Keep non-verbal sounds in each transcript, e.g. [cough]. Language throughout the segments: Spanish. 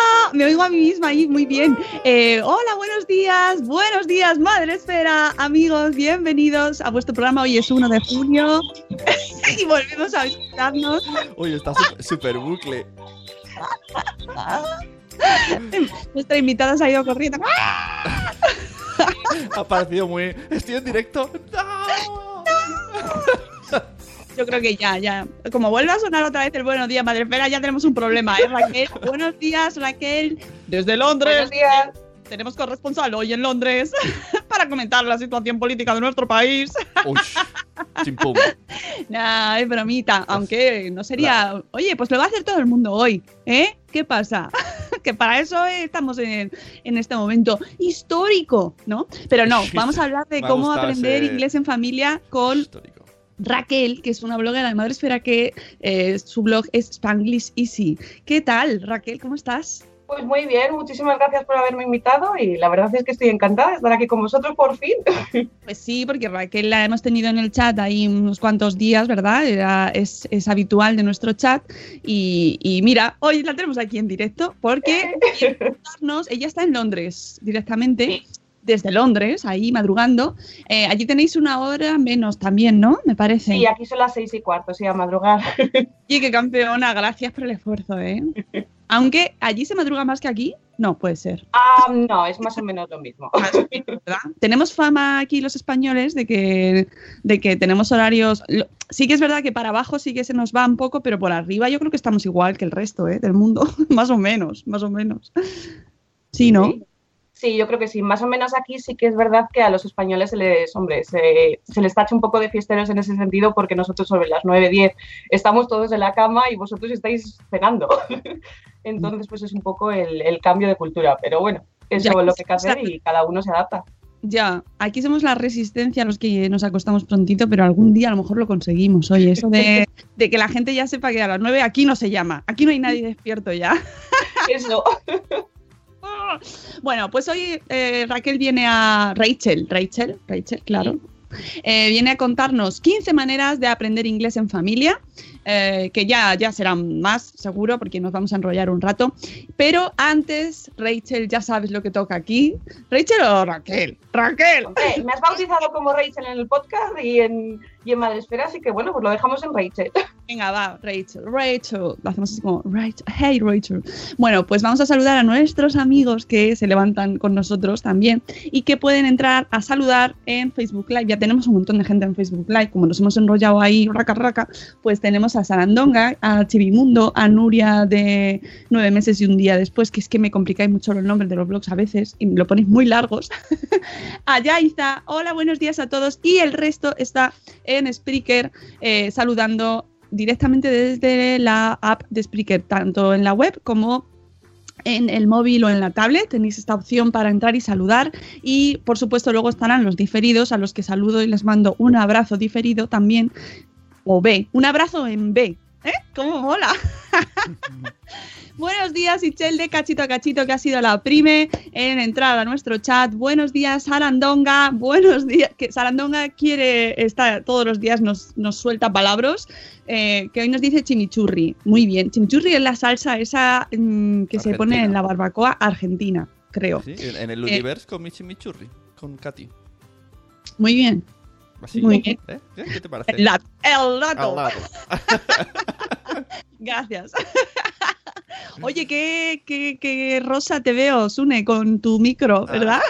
Hola, me oigo a mí misma ahí muy bien. Eh, hola, buenos días, buenos días, Madre Esfera, amigos, bienvenidos a vuestro programa. Hoy es 1 de junio [laughs] y volvemos a visitarnos. Uy, está súper bucle. Nuestra invitada se ha ido corriendo. Ha parecido muy. Estoy en directo. ¡No! Yo creo que ya, ya. Como vuelve a sonar otra vez el buenos días, Madre Esfera, ya tenemos un problema, ¿eh, Raquel? [laughs] buenos días, Raquel, desde Londres. Buenos días. Tenemos corresponsal hoy en Londres [laughs] para comentar la situación política de nuestro país. Uy. [laughs] Nah, es bromita, aunque no sería. Oye, pues lo va a hacer todo el mundo hoy, ¿eh? ¿Qué pasa? que para eso estamos en, en este momento histórico, ¿no? Pero no, vamos a hablar de cómo aprender ese- inglés en familia con Histórico. Raquel, que es una bloguera de Madre Esfera que eh, su blog es Spanglish Easy. ¿Qué tal, Raquel? ¿Cómo estás? Pues muy bien, muchísimas gracias por haberme invitado y la verdad es que estoy encantada de estar aquí con vosotros por fin. [laughs] Pues sí, porque Raquel la hemos tenido en el chat ahí unos cuantos días, ¿verdad? Era, es, es habitual de nuestro chat. Y, y mira, hoy la tenemos aquí en directo porque [laughs] ella está en Londres directamente. Desde Londres, ahí madrugando. Eh, allí tenéis una hora menos también, ¿no? Me parece. Sí, aquí son las seis y cuarto, sí, a madrugar. [laughs] Y qué campeona, gracias por el esfuerzo, ¿eh? [laughs] Aunque allí se madruga más que aquí, no puede ser. Ah, no, es más o menos lo mismo. [laughs] ¿verdad? Tenemos fama aquí los españoles de que, de que tenemos horarios. Sí que es verdad que para abajo sí que se nos va un poco, pero por arriba yo creo que estamos igual que el resto ¿eh? del mundo, más o menos, más o menos. Sí, ¿no? Sí. Sí, yo creo que sí. Más o menos aquí sí que es verdad que a los españoles se les, hombre, se, se les tacha un poco de fiesteros en ese sentido porque nosotros sobre las 9, 10 estamos todos en la cama y vosotros estáis cenando. [laughs] Entonces, pues es un poco el, el cambio de cultura. Pero bueno, eso Ya, es lo que hay que hacer y cada uno se adapta. Ya, aquí somos la resistencia los que nos acostamos prontito, pero algún día a lo mejor lo conseguimos. Oye, eso de, [laughs] de que la gente ya sepa que a las 9 aquí no se llama, aquí no hay nadie despierto ya. Eso. [laughs] Bueno, pues hoy eh, Raquel viene a Rachel, Rachel, Rachel, claro. Eh, viene a contarnos 15 maneras de aprender inglés en familia, eh, que ya, ya serán más, seguro, porque nos vamos a enrollar un rato. Pero antes, Rachel, ya sabes lo que toca aquí. ¿Rachel o Raquel? Raquel. Me has bautizado como Rachel en el podcast y en, y en Madresfera, así que bueno, pues lo dejamos en Rachel. [laughs] Venga, va, Rachel, Rachel. Lo hacemos así como, Rachel, hey Rachel. Bueno, pues vamos a saludar a nuestros amigos que se levantan con nosotros también y que pueden entrar a saludar en Facebook Live. Ya tenemos un montón de gente en Facebook Live, como nos hemos enrollado ahí, raca, raca, pues tenemos a Sarandonga, a Chivimundo, a Nuria de nueve meses y un día después, que es que me complicáis mucho los nombres de los blogs a veces y me lo ponéis muy largos. [laughs] a Yaiza, hola, buenos días a todos. Y el resto está en Spreaker eh, saludando directamente desde la app de Spreaker, tanto en la web como en el móvil o en la tablet. Tenéis esta opción para entrar y saludar. Y por supuesto, luego estarán los diferidos, a los que saludo y les mando un abrazo diferido también. O B, un abrazo en B. ¿Eh? ¿Cómo mola? [laughs] Buenos días, Ichel de Cachito a Cachito, que ha sido la prime en entrar a nuestro chat. Buenos días, Sarandonga. Buenos días. Que Sarandonga quiere estar todos los días, nos, nos suelta palabras. eh, que hoy nos dice chimichurri. Muy bien. Chimichurri es la salsa esa mm, que se pone en la barbacoa argentina, creo. Sí, en, el Eh, universo con mi chimichurri, con Katy. Muy bien. Así, Muy bien. ¿eh? ¿Qué qué te parece? El, lat- el dato. Al lado. [laughs] Gracias. [laughs] Oye, qué, qué, qué rosa te veo, Sune, con tu micro, Ah. ¿verdad?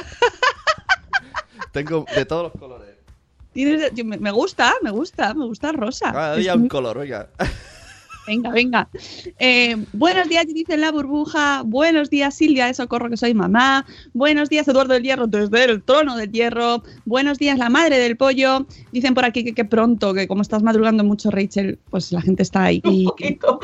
[laughs] Tengo de todos los colores. Tienes- me gusta, me gusta, me gusta el rosa. Cada Es día un muy- color, oiga. Venga, venga. Eh, buenos días, dice la burbuja. Buenos días, Silvia de Socorro, que soy mamá. Buenos días, Eduardo del Hierro, desde el trono del hierro. Buenos días, la madre del pollo. Dicen por aquí que, que pronto, que como estás madrugando mucho, Rachel, pues la gente está ahí Un poquito.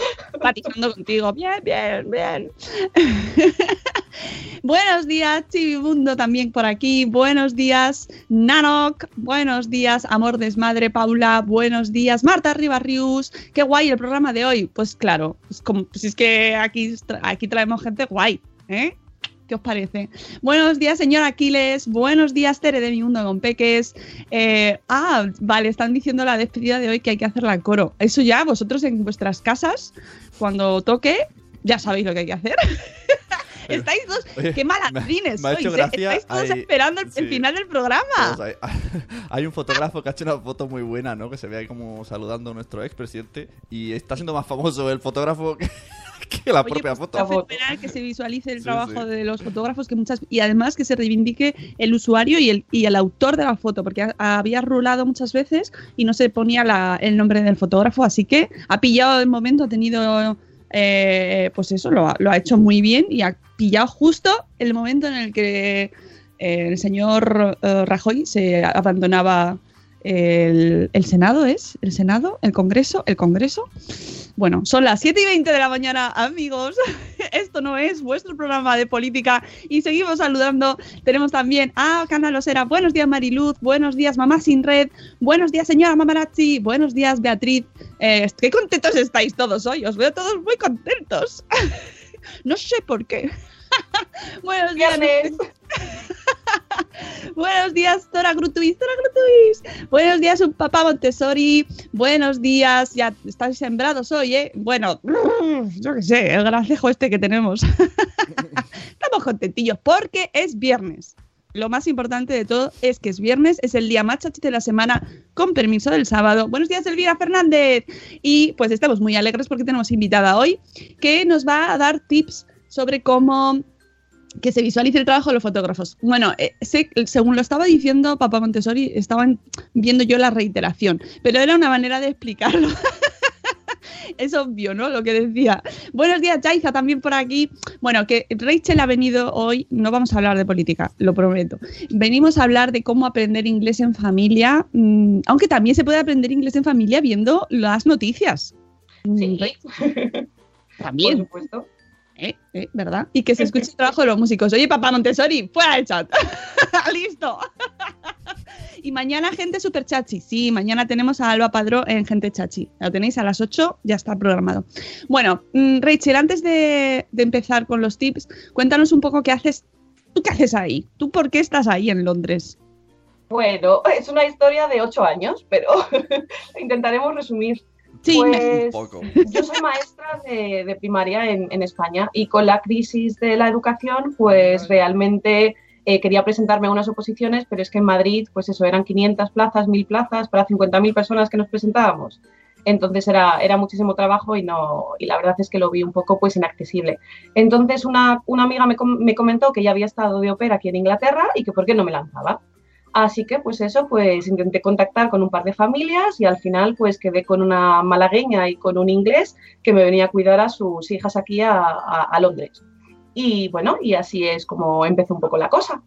contigo. Bien, bien, bien. [laughs] Buenos días, Chivimundo también por aquí. Buenos días, Nanok. Buenos días, Amor Desmadre, Paula. Buenos días, Marta Ribarrius. Qué guay el programa de Pues claro, pues pues es que aquí, aquí traemos gente guay, ¿eh? ¿Qué os parece? Buenos días, señor Aquiles. Buenos días, Tere de mi mundo con peques. Eh, ah, vale, están diciendo la despedida de hoy que hay que hacerla a coro. Eso ya, vosotros en vuestras casas, cuando toque, ya sabéis lo que hay que hacer. [laughs] [laughs] Estáis dos, Oye, qué malandrines me sois, ¿eh? gracia, Estáis todos hay- esperando el, final del programa. Hay, [laughs] hay un fotógrafo que ha hecho una foto muy buena, ¿no? Que se ve ahí como saludando a nuestro expresidente. Y está siendo más famoso el fotógrafo que, [laughs] que la Oye, propia pues, foto. que se visualice el Sí, trabajo sí. de los fotógrafos que muchas y además que se reivindique el usuario y el, y el autor de la foto porque ha- había rulado muchas veces y no se ponía la- el nombre del fotógrafo así que ha pillado el momento ha tenido eh, pues eso lo, ha- lo ha hecho muy bien y ha pillado justo el momento en el que eh, el señor eh, Rajoy se abandonaba el, el Senado es el Senado el Congreso el Congreso bueno, son las 7 y 20 de la mañana, amigos. [laughs] Esto no es vuestro programa de política. Y seguimos saludando. Tenemos también a Canalosera. Buenos días, Mariluz. Buenos días, Mamá Sin Red. Buenos días, señora Mamarazzi. Buenos días, Beatriz. Eh, qué contentos estáis todos hoy. Os veo todos muy contentos. [laughs] no sé por qué. [laughs] Buenos días. [laughs] Buenos días, Tora Grutuis, Tora Grutuis. Buenos días, un papá Montessori. Buenos días, ya estáis sembrados hoy, ¿eh? Bueno, [laughs] yo qué sé, el gracejo este que tenemos. [laughs] Estamos contentillos porque es viernes. Lo más importante de todo es que es viernes, es el día más chachi de la semana, con permiso del sábado. Buenos días, Elvira Fernández. Y pues estamos muy alegres porque tenemos invitada hoy que nos va a dar tips sobre cómo que se visualice el trabajo de los fotógrafos. Bueno, eh, sé- según lo estaba diciendo Papá Montessori, estaban viendo yo la reiteración, pero era una manera de explicarlo. [laughs] es obvio, ¿no? Lo que decía. Buenos días, Jaiza, también por aquí. Bueno, que Rachel ha venido hoy, no vamos a hablar de política, lo prometo. Venimos a hablar de cómo aprender inglés en familia, mm, aunque también se puede aprender inglés en familia viendo las noticias. Mm, Sí, Rachel, [laughs] por También. supuesto. ¿Eh? ¿Eh? ¿Verdad? Y que se escuche el trabajo de los músicos. Oye, papá Montessori, fuera del chat. [laughs] Listo. y mañana gente super chachi. Sí, mañana tenemos a Alba Padró en Gente Chachi. Lo tenéis a las 8, ya está programado. Bueno, mm, Rachel, antes de, de empezar con los tips, cuéntanos un poco qué haces. ¿Tú qué haces ahí? ¿Tú por qué estás ahí en Londres? Bueno, es una historia de ocho años, pero [laughs] intentaremos resumir. Sí, Pues, Un poco. Yo soy maestra de, de primaria en, en España y con la crisis de la educación, pues realmente eh, quería presentarme a unas oposiciones, pero es que en Madrid, pues eso, eran 500 plazas, 1000 plazas para 50.000 personas que nos presentábamos. Entonces era, era muchísimo trabajo y, no, y la verdad es que lo vi un poco pues inaccesible. Entonces una, una amiga me, com- me comentó que ya había estado de ópera aquí en Inglaterra y que por qué no me lanzaba. Así que pues eso, pues intenté contactar con un par de familias y al final pues quedé con una malagueña y con un inglés que me venía a cuidar a sus hijas aquí a, Londres. Y bueno, y así es como empezó un poco la cosa.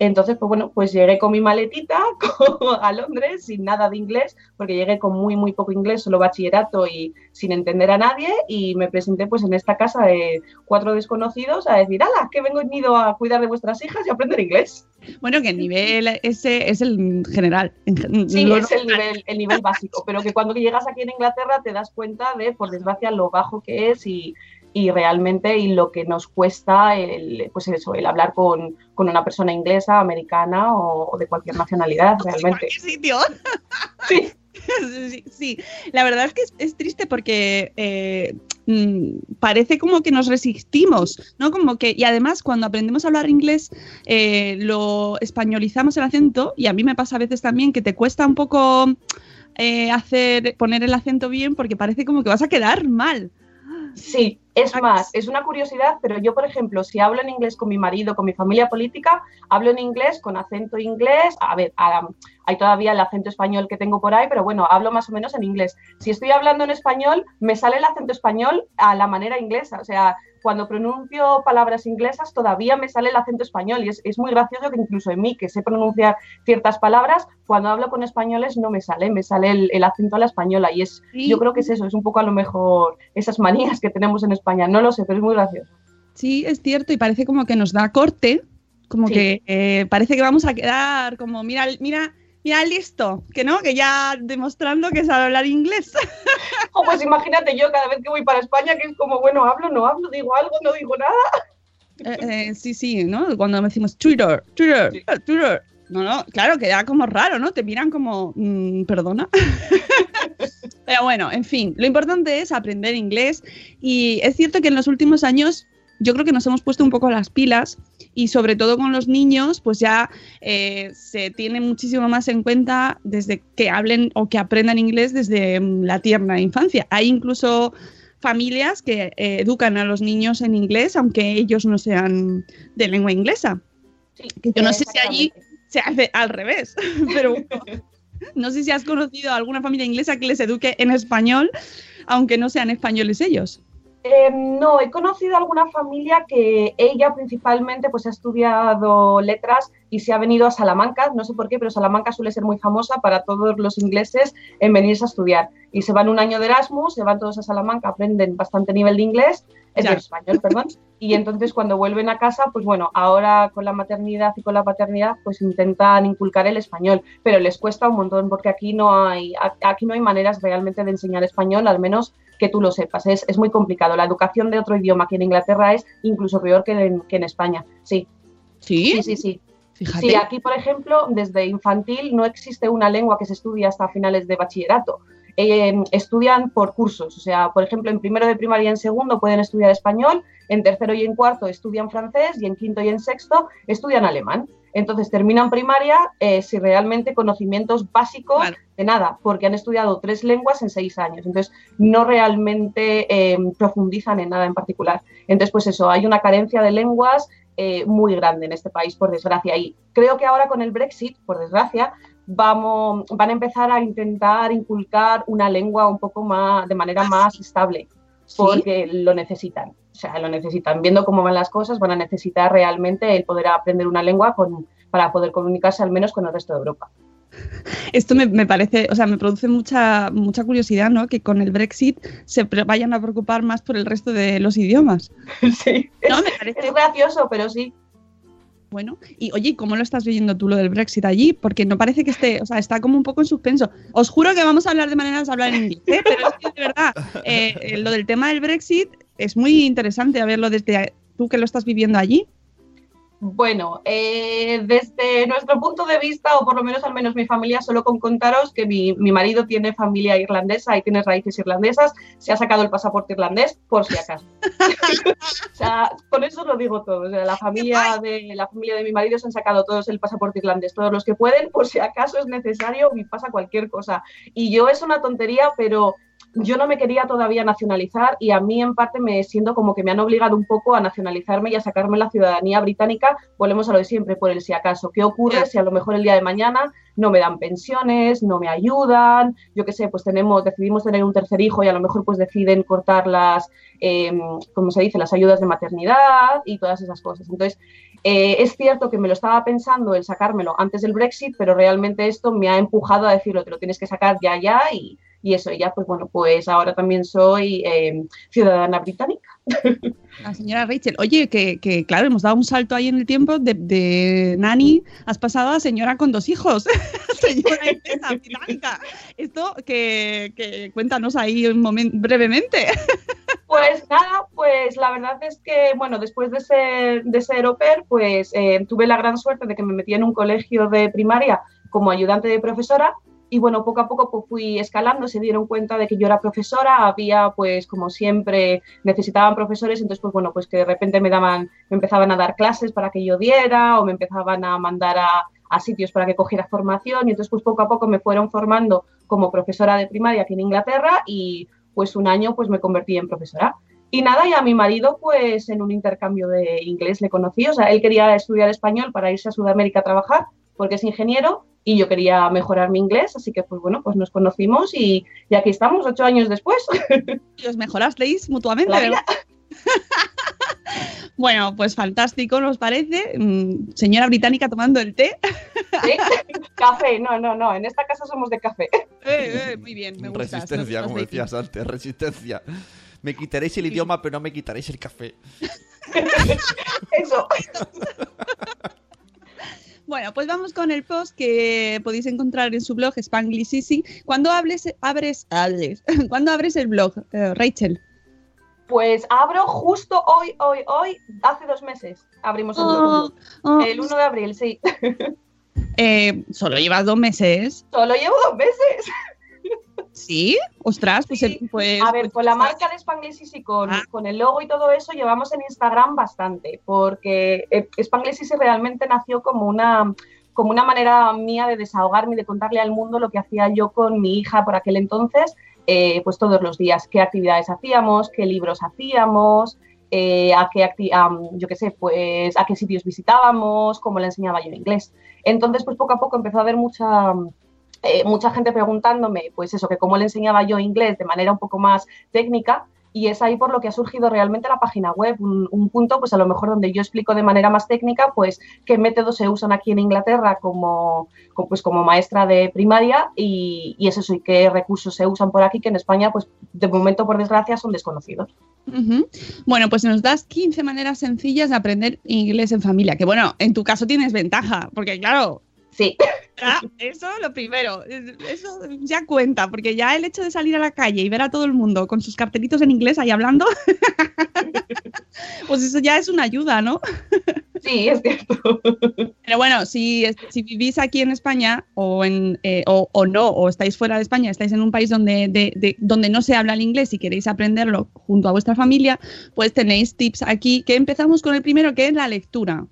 Entonces, pues bueno, pues llegué con mi maletita [laughs] a Londres sin nada de inglés, porque llegué con muy, muy poco inglés, solo bachillerato y sin entender a nadie, y me presenté pues en esta casa de cuatro desconocidos a decir, ¡hala, que vengo venido a cuidar de vuestras hijas y a aprender inglés! Bueno, que el nivel ese es el general. en gen- Sí, es el nivel, el nivel básico, pero que cuando llegas aquí en Inglaterra te das cuenta de, por desgracia, lo bajo que es y, y realmente y lo que nos cuesta el, pues eso, el hablar con, con una persona inglesa, americana o, o de cualquier nacionalidad, [laughs] realmente. ¿Qué sitio? [laughs] Sí. sí, sí. la verdad es que es, es triste porque eh, mm, parece como que nos resistimos, ¿no? Como que, y además cuando aprendemos a hablar inglés, eh, lo españolizamos el acento, y a mí me pasa a veces también que te cuesta un poco eh, hacer, poner el acento bien porque parece como que vas a quedar mal. Sí, es más, es una curiosidad, pero yo, por ejemplo, si hablo en inglés con mi marido, con mi familia política, hablo en inglés con acento inglés. A ver, a- hay todavía el acento español que tengo por ahí, pero bueno, hablo más o menos en inglés. Si estoy hablando en español, me sale el acento español a la manera inglesa. O sea, cuando pronuncio palabras inglesas, todavía me sale el acento español. Y es, es muy gracioso que incluso en mí, que sé pronunciar ciertas palabras, cuando hablo con españoles no me sale, me sale el, el acento a la española. Y es, Sí. yo creo que es eso, es un poco a lo mejor esas manías que tenemos en España. No lo sé, pero es muy gracioso. Sí, es cierto, y parece como que nos da corte, como Sí. que eh, parece que vamos a quedar como, mira, mira, mira, listo, que no, que ya demostrando que sabe hablar inglés. [laughs] O pues imagínate yo cada vez que voy para España, que es como, bueno, hablo, no hablo, digo algo, no digo nada. Eh, eh, sí, sí, ¿no? Cuando decimos Twitter, Twitter, Sí. eh, Twitter. No, no, claro, queda como raro, ¿no? Te miran como, mm, perdona. [laughs] Pero bueno, en fin, lo importante es aprender inglés y es cierto que en los últimos años yo creo que nos hemos puesto un poco las pilas y sobre todo con los niños, pues ya eh, se tiene muchísimo más en cuenta desde que hablen o que aprendan inglés desde mm, la tierna infancia. Hay incluso familias que eh, educan a los niños en inglés, aunque ellos no sean de lengua inglesa. Sí, Que yo no sé si allí se hace al revés, [laughs] pero bueno, no sé si has conocido a alguna familia inglesa que les eduque en español, aunque no sean españoles ellos. Eh, no, he conocido alguna familia que ella principalmente pues ha estudiado letras y se ha venido a Salamanca, no sé por qué, pero Salamanca suele ser muy famosa para todos los ingleses en venirse a estudiar. Y se van un año de Erasmus, se van todos a Salamanca, aprenden bastante nivel de inglés, es Ya. de español, perdón, y entonces cuando vuelven a casa, pues bueno, ahora con la maternidad y con la paternidad, pues intentan inculcar el español, pero les cuesta un montón porque aquí no hay, aquí no hay maneras realmente de enseñar español, al menos que tú lo sepas. Es, es muy complicado. La educación de otro idioma aquí en Inglaterra es incluso peor que en, que en España. Sí, Sí, sí, sí, sí. fíjate. Sí, aquí, por ejemplo, desde infantil no existe una lengua que se estudie hasta finales de bachillerato. Eh, estudian por cursos, o sea, por ejemplo, en primero de primaria y en segundo pueden estudiar español, en tercero y en cuarto estudian francés y en quinto y en sexto estudian alemán. Entonces terminan primaria eh, sin realmente conocimientos básicos de nada, porque han estudiado tres lenguas en seis años. Entonces no realmente eh, profundizan en nada en particular. Entonces, pues eso, hay una carencia de lenguas eh, muy grande en este país, por desgracia. Y creo que ahora con el Brexit, por desgracia, vamos, van a empezar a intentar inculcar una lengua un poco más, de manera más estable, Sí. porque lo necesitan. O sea, lo necesitan. Viendo cómo van las cosas, van a necesitar realmente el poder aprender una lengua con, para poder comunicarse al menos con el resto de Europa. Esto me, me parece, o sea, me produce mucha, mucha curiosidad, ¿no? Que con el Brexit se vayan a preocupar más por el resto de los idiomas. [laughs] sí. No, me Es parece gracioso, pero sí. Bueno. Y oye, ¿cómo lo estás viviendo tú lo del Brexit allí? Porque no parece que esté, o sea, está como un poco en suspenso. Os juro que vamos a hablar de maneras de hablar en inglés, ¿eh? pero es que de verdad, eh, eh, lo del tema del Brexit es muy interesante verlo desde tú que lo estás viviendo allí. Bueno, eh, desde nuestro punto de vista, o por lo menos al menos mi familia, solo con contaros que mi, mi marido tiene familia irlandesa y tiene raíces irlandesas, se ha sacado el pasaporte irlandés por si acaso. [laughs] o sea, con eso lo digo todo. O sea, la familia de la familia de mi marido se han sacado todos el pasaporte irlandés, todos los que pueden, por si acaso es necesario y pasa cualquier cosa. Y yo es una tontería, pero yo no me quería todavía nacionalizar y a mí en parte me siento como que me han obligado un poco a nacionalizarme y a sacarme la ciudadanía británica. Volvemos a lo de siempre, por el si acaso. ¿Qué ocurre si a lo mejor el día de mañana no me dan pensiones, no me ayudan? Yo qué sé, pues tenemos, decidimos tener un tercer hijo y a lo mejor pues deciden cortar las, eh, como se dice, las ayudas de maternidad y todas esas cosas. Entonces, eh, es cierto que me lo estaba pensando el sacármelo antes del Brexit, pero realmente esto me ha empujado a decirlo, te lo tienes que sacar ya, ya y y eso ya, pues bueno, pues ahora también soy eh, ciudadana británica. [laughs] La señora Rachel, oye, que, que, claro, hemos dado un salto ahí en el tiempo de, de nani, has pasado a señora con dos hijos, [laughs] señora inglesa [laughs] británica. Esto que, que cuéntanos ahí un momento, brevemente. Pues nada, pues la verdad es que, bueno, después de ser, de ser au pair, pues eh, tuve la gran suerte de que me metí en un colegio de primaria como ayudante de profesora y bueno, poco a poco pues, fui escalando, se dieron cuenta de que yo era profesora, había pues como siempre necesitaban profesores, entonces pues bueno, pues que de repente me daban, me empezaban a dar clases para que yo diera o me empezaban a mandar a, a sitios para que cogiera formación y entonces pues poco a poco me fueron formando como profesora de primaria aquí en Inglaterra y pues un año pues me convertí en profesora. Y nada, y a mi marido, pues en un intercambio de inglés le conocí. O sea, él quería estudiar español para irse a Sudamérica a trabajar, porque es ingeniero, y yo quería mejorar mi inglés, así que pues bueno, pues nos conocimos y, y aquí estamos, ocho años después. [laughs] Y os mejorasteis mutuamente. [laughs] Bueno, pues fantástico, ¿nos parece? Mm, Señora británica tomando el té. [laughs] ¿Sí? Café, no, no, no, en esta casa somos de café. Eh, eh, muy bien, me gusta. Resistencia, como decías antes, resistencia. Me quitaréis el idioma, pero no me quitaréis el café. Eso. Bueno, pues vamos con el post que podéis encontrar en su blog Spanglish Easy. ¿Cuándo hables, abres, abres, [laughs] ¿cuándo abres el blog, eh, Rachel? Pues abro justo hoy, hoy, hoy, hace dos meses abrimos el Oh, blog. oh. El 1 de abril, sí. [laughs] Eh, Solo llevas dos meses. Solo llevo dos meses. ¿Sí? Ostras, pues, Sí. pues- A ver, pues con la marca de Spanglish Easy, con, Ah. con el logo y todo eso, llevamos en Instagram bastante, porque eh, Spanglish Easy realmente nació como una, como una manera mía de desahogarme y de contarle al mundo lo que hacía yo con mi hija por aquel entonces, eh, pues todos los días, qué actividades hacíamos, qué libros hacíamos, eh, a qué am, yo qué sé, pues a qué sitios visitábamos, cómo le enseñaba yo inglés. Entonces, pues poco a poco empezó a haber mucha eh, mucha gente preguntándome, pues eso, que cómo le enseñaba yo inglés de manera un poco más técnica. Y es ahí por lo que ha surgido realmente la página web, un, un punto, pues a lo mejor donde yo explico de manera más técnica, pues qué métodos se usan aquí en Inglaterra como, pues, como maestra de primaria y, es eso, y qué recursos se usan por aquí, que en España, pues de momento, por desgracia, son desconocidos. Bueno, pues nos das 15 maneras sencillas de aprender inglés en familia. Que bueno, en tu caso tienes ventaja, porque claro, Sí, ah, eso lo primero, es- eso ya cuenta, porque ya el hecho de salir a la calle y ver a todo el mundo con sus cartelitos en inglés ahí hablando, [laughs] pues eso ya es una ayuda, ¿no? sí, es cierto. Pero bueno, si, si vivís aquí en España o, en, eh, o, o no, o estáis fuera de España, estáis en un país donde, de- de- donde no se habla el inglés y queréis aprenderlo junto a vuestra familia, pues tenéis tips aquí, que empezamos con el primero, que es la lectura.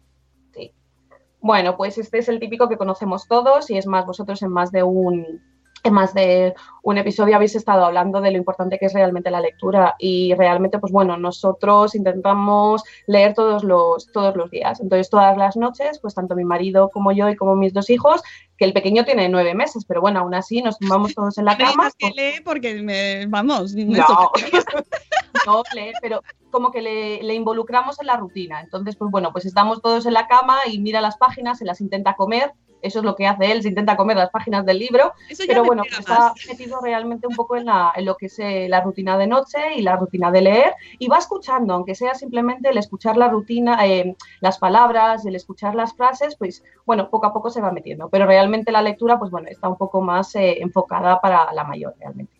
Bueno, pues este es el típico que conocemos todos y es más, vosotros en más de un en más de un episodio habéis estado hablando de lo importante que es realmente la lectura y realmente, pues bueno, nosotros intentamos leer todos los, todos los días. Entonces, todas las noches, pues tanto mi marido como yo y como mis dos hijos, que el pequeño tiene nueve meses, pero bueno, aún así nos tumbamos todos en la cama. que lee porque me, vamos, me No, [laughs] no lee, pero como que le, le involucramos en la rutina. Entonces, pues bueno, pues estamos todos en la cama y mira las páginas, se las intenta comer. Eso es lo que hace él, se intenta comer las páginas del libro, pero bueno, pues está metido realmente un poco en, la, en lo que es eh, la rutina de noche y la rutina de leer y va escuchando, aunque sea simplemente el escuchar la rutina, eh, las palabras, el escuchar las frases, pues bueno, poco a poco se va metiendo, pero realmente la lectura, pues bueno, está un poco más eh, enfocada para la mayor realmente.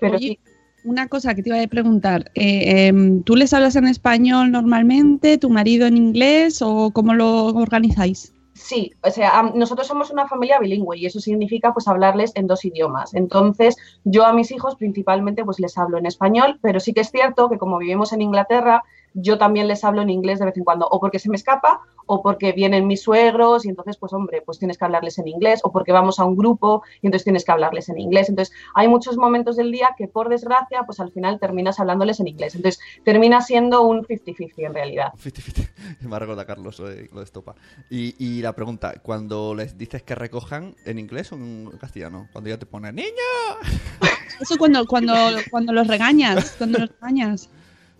Pero oye, sí, una cosa que te iba a preguntar. eh, em, ¿Tú les hablas en español normalmente, tu marido en inglés o cómo lo organizáis? Sí, o sea, nosotros somos una familia bilingüe y eso significa pues hablarles en dos idiomas. Entonces, yo a mis hijos principalmente pues les hablo en español, pero sí que es cierto que como vivimos en Inglaterra, yo también les hablo en inglés de vez en cuando, o porque se me escapa, o porque vienen mis suegros y entonces pues hombre, pues tienes que hablarles en inglés, o porque vamos a un grupo y entonces tienes que hablarles en inglés. Entonces, hay muchos momentos del día que por desgracia pues al final terminas hablándoles en inglés. Entonces, termina siendo un 50-50 en realidad. 50-50. [laughs] Me recuerda Carlos lo de, estopa. Y, y la pregunta, cuando les dices que recojan, ¿en inglés o en castellano? Cuando ya te ponen ¡Niño! Eso cuando, cuando, cuando los regañas, cuando los regañas.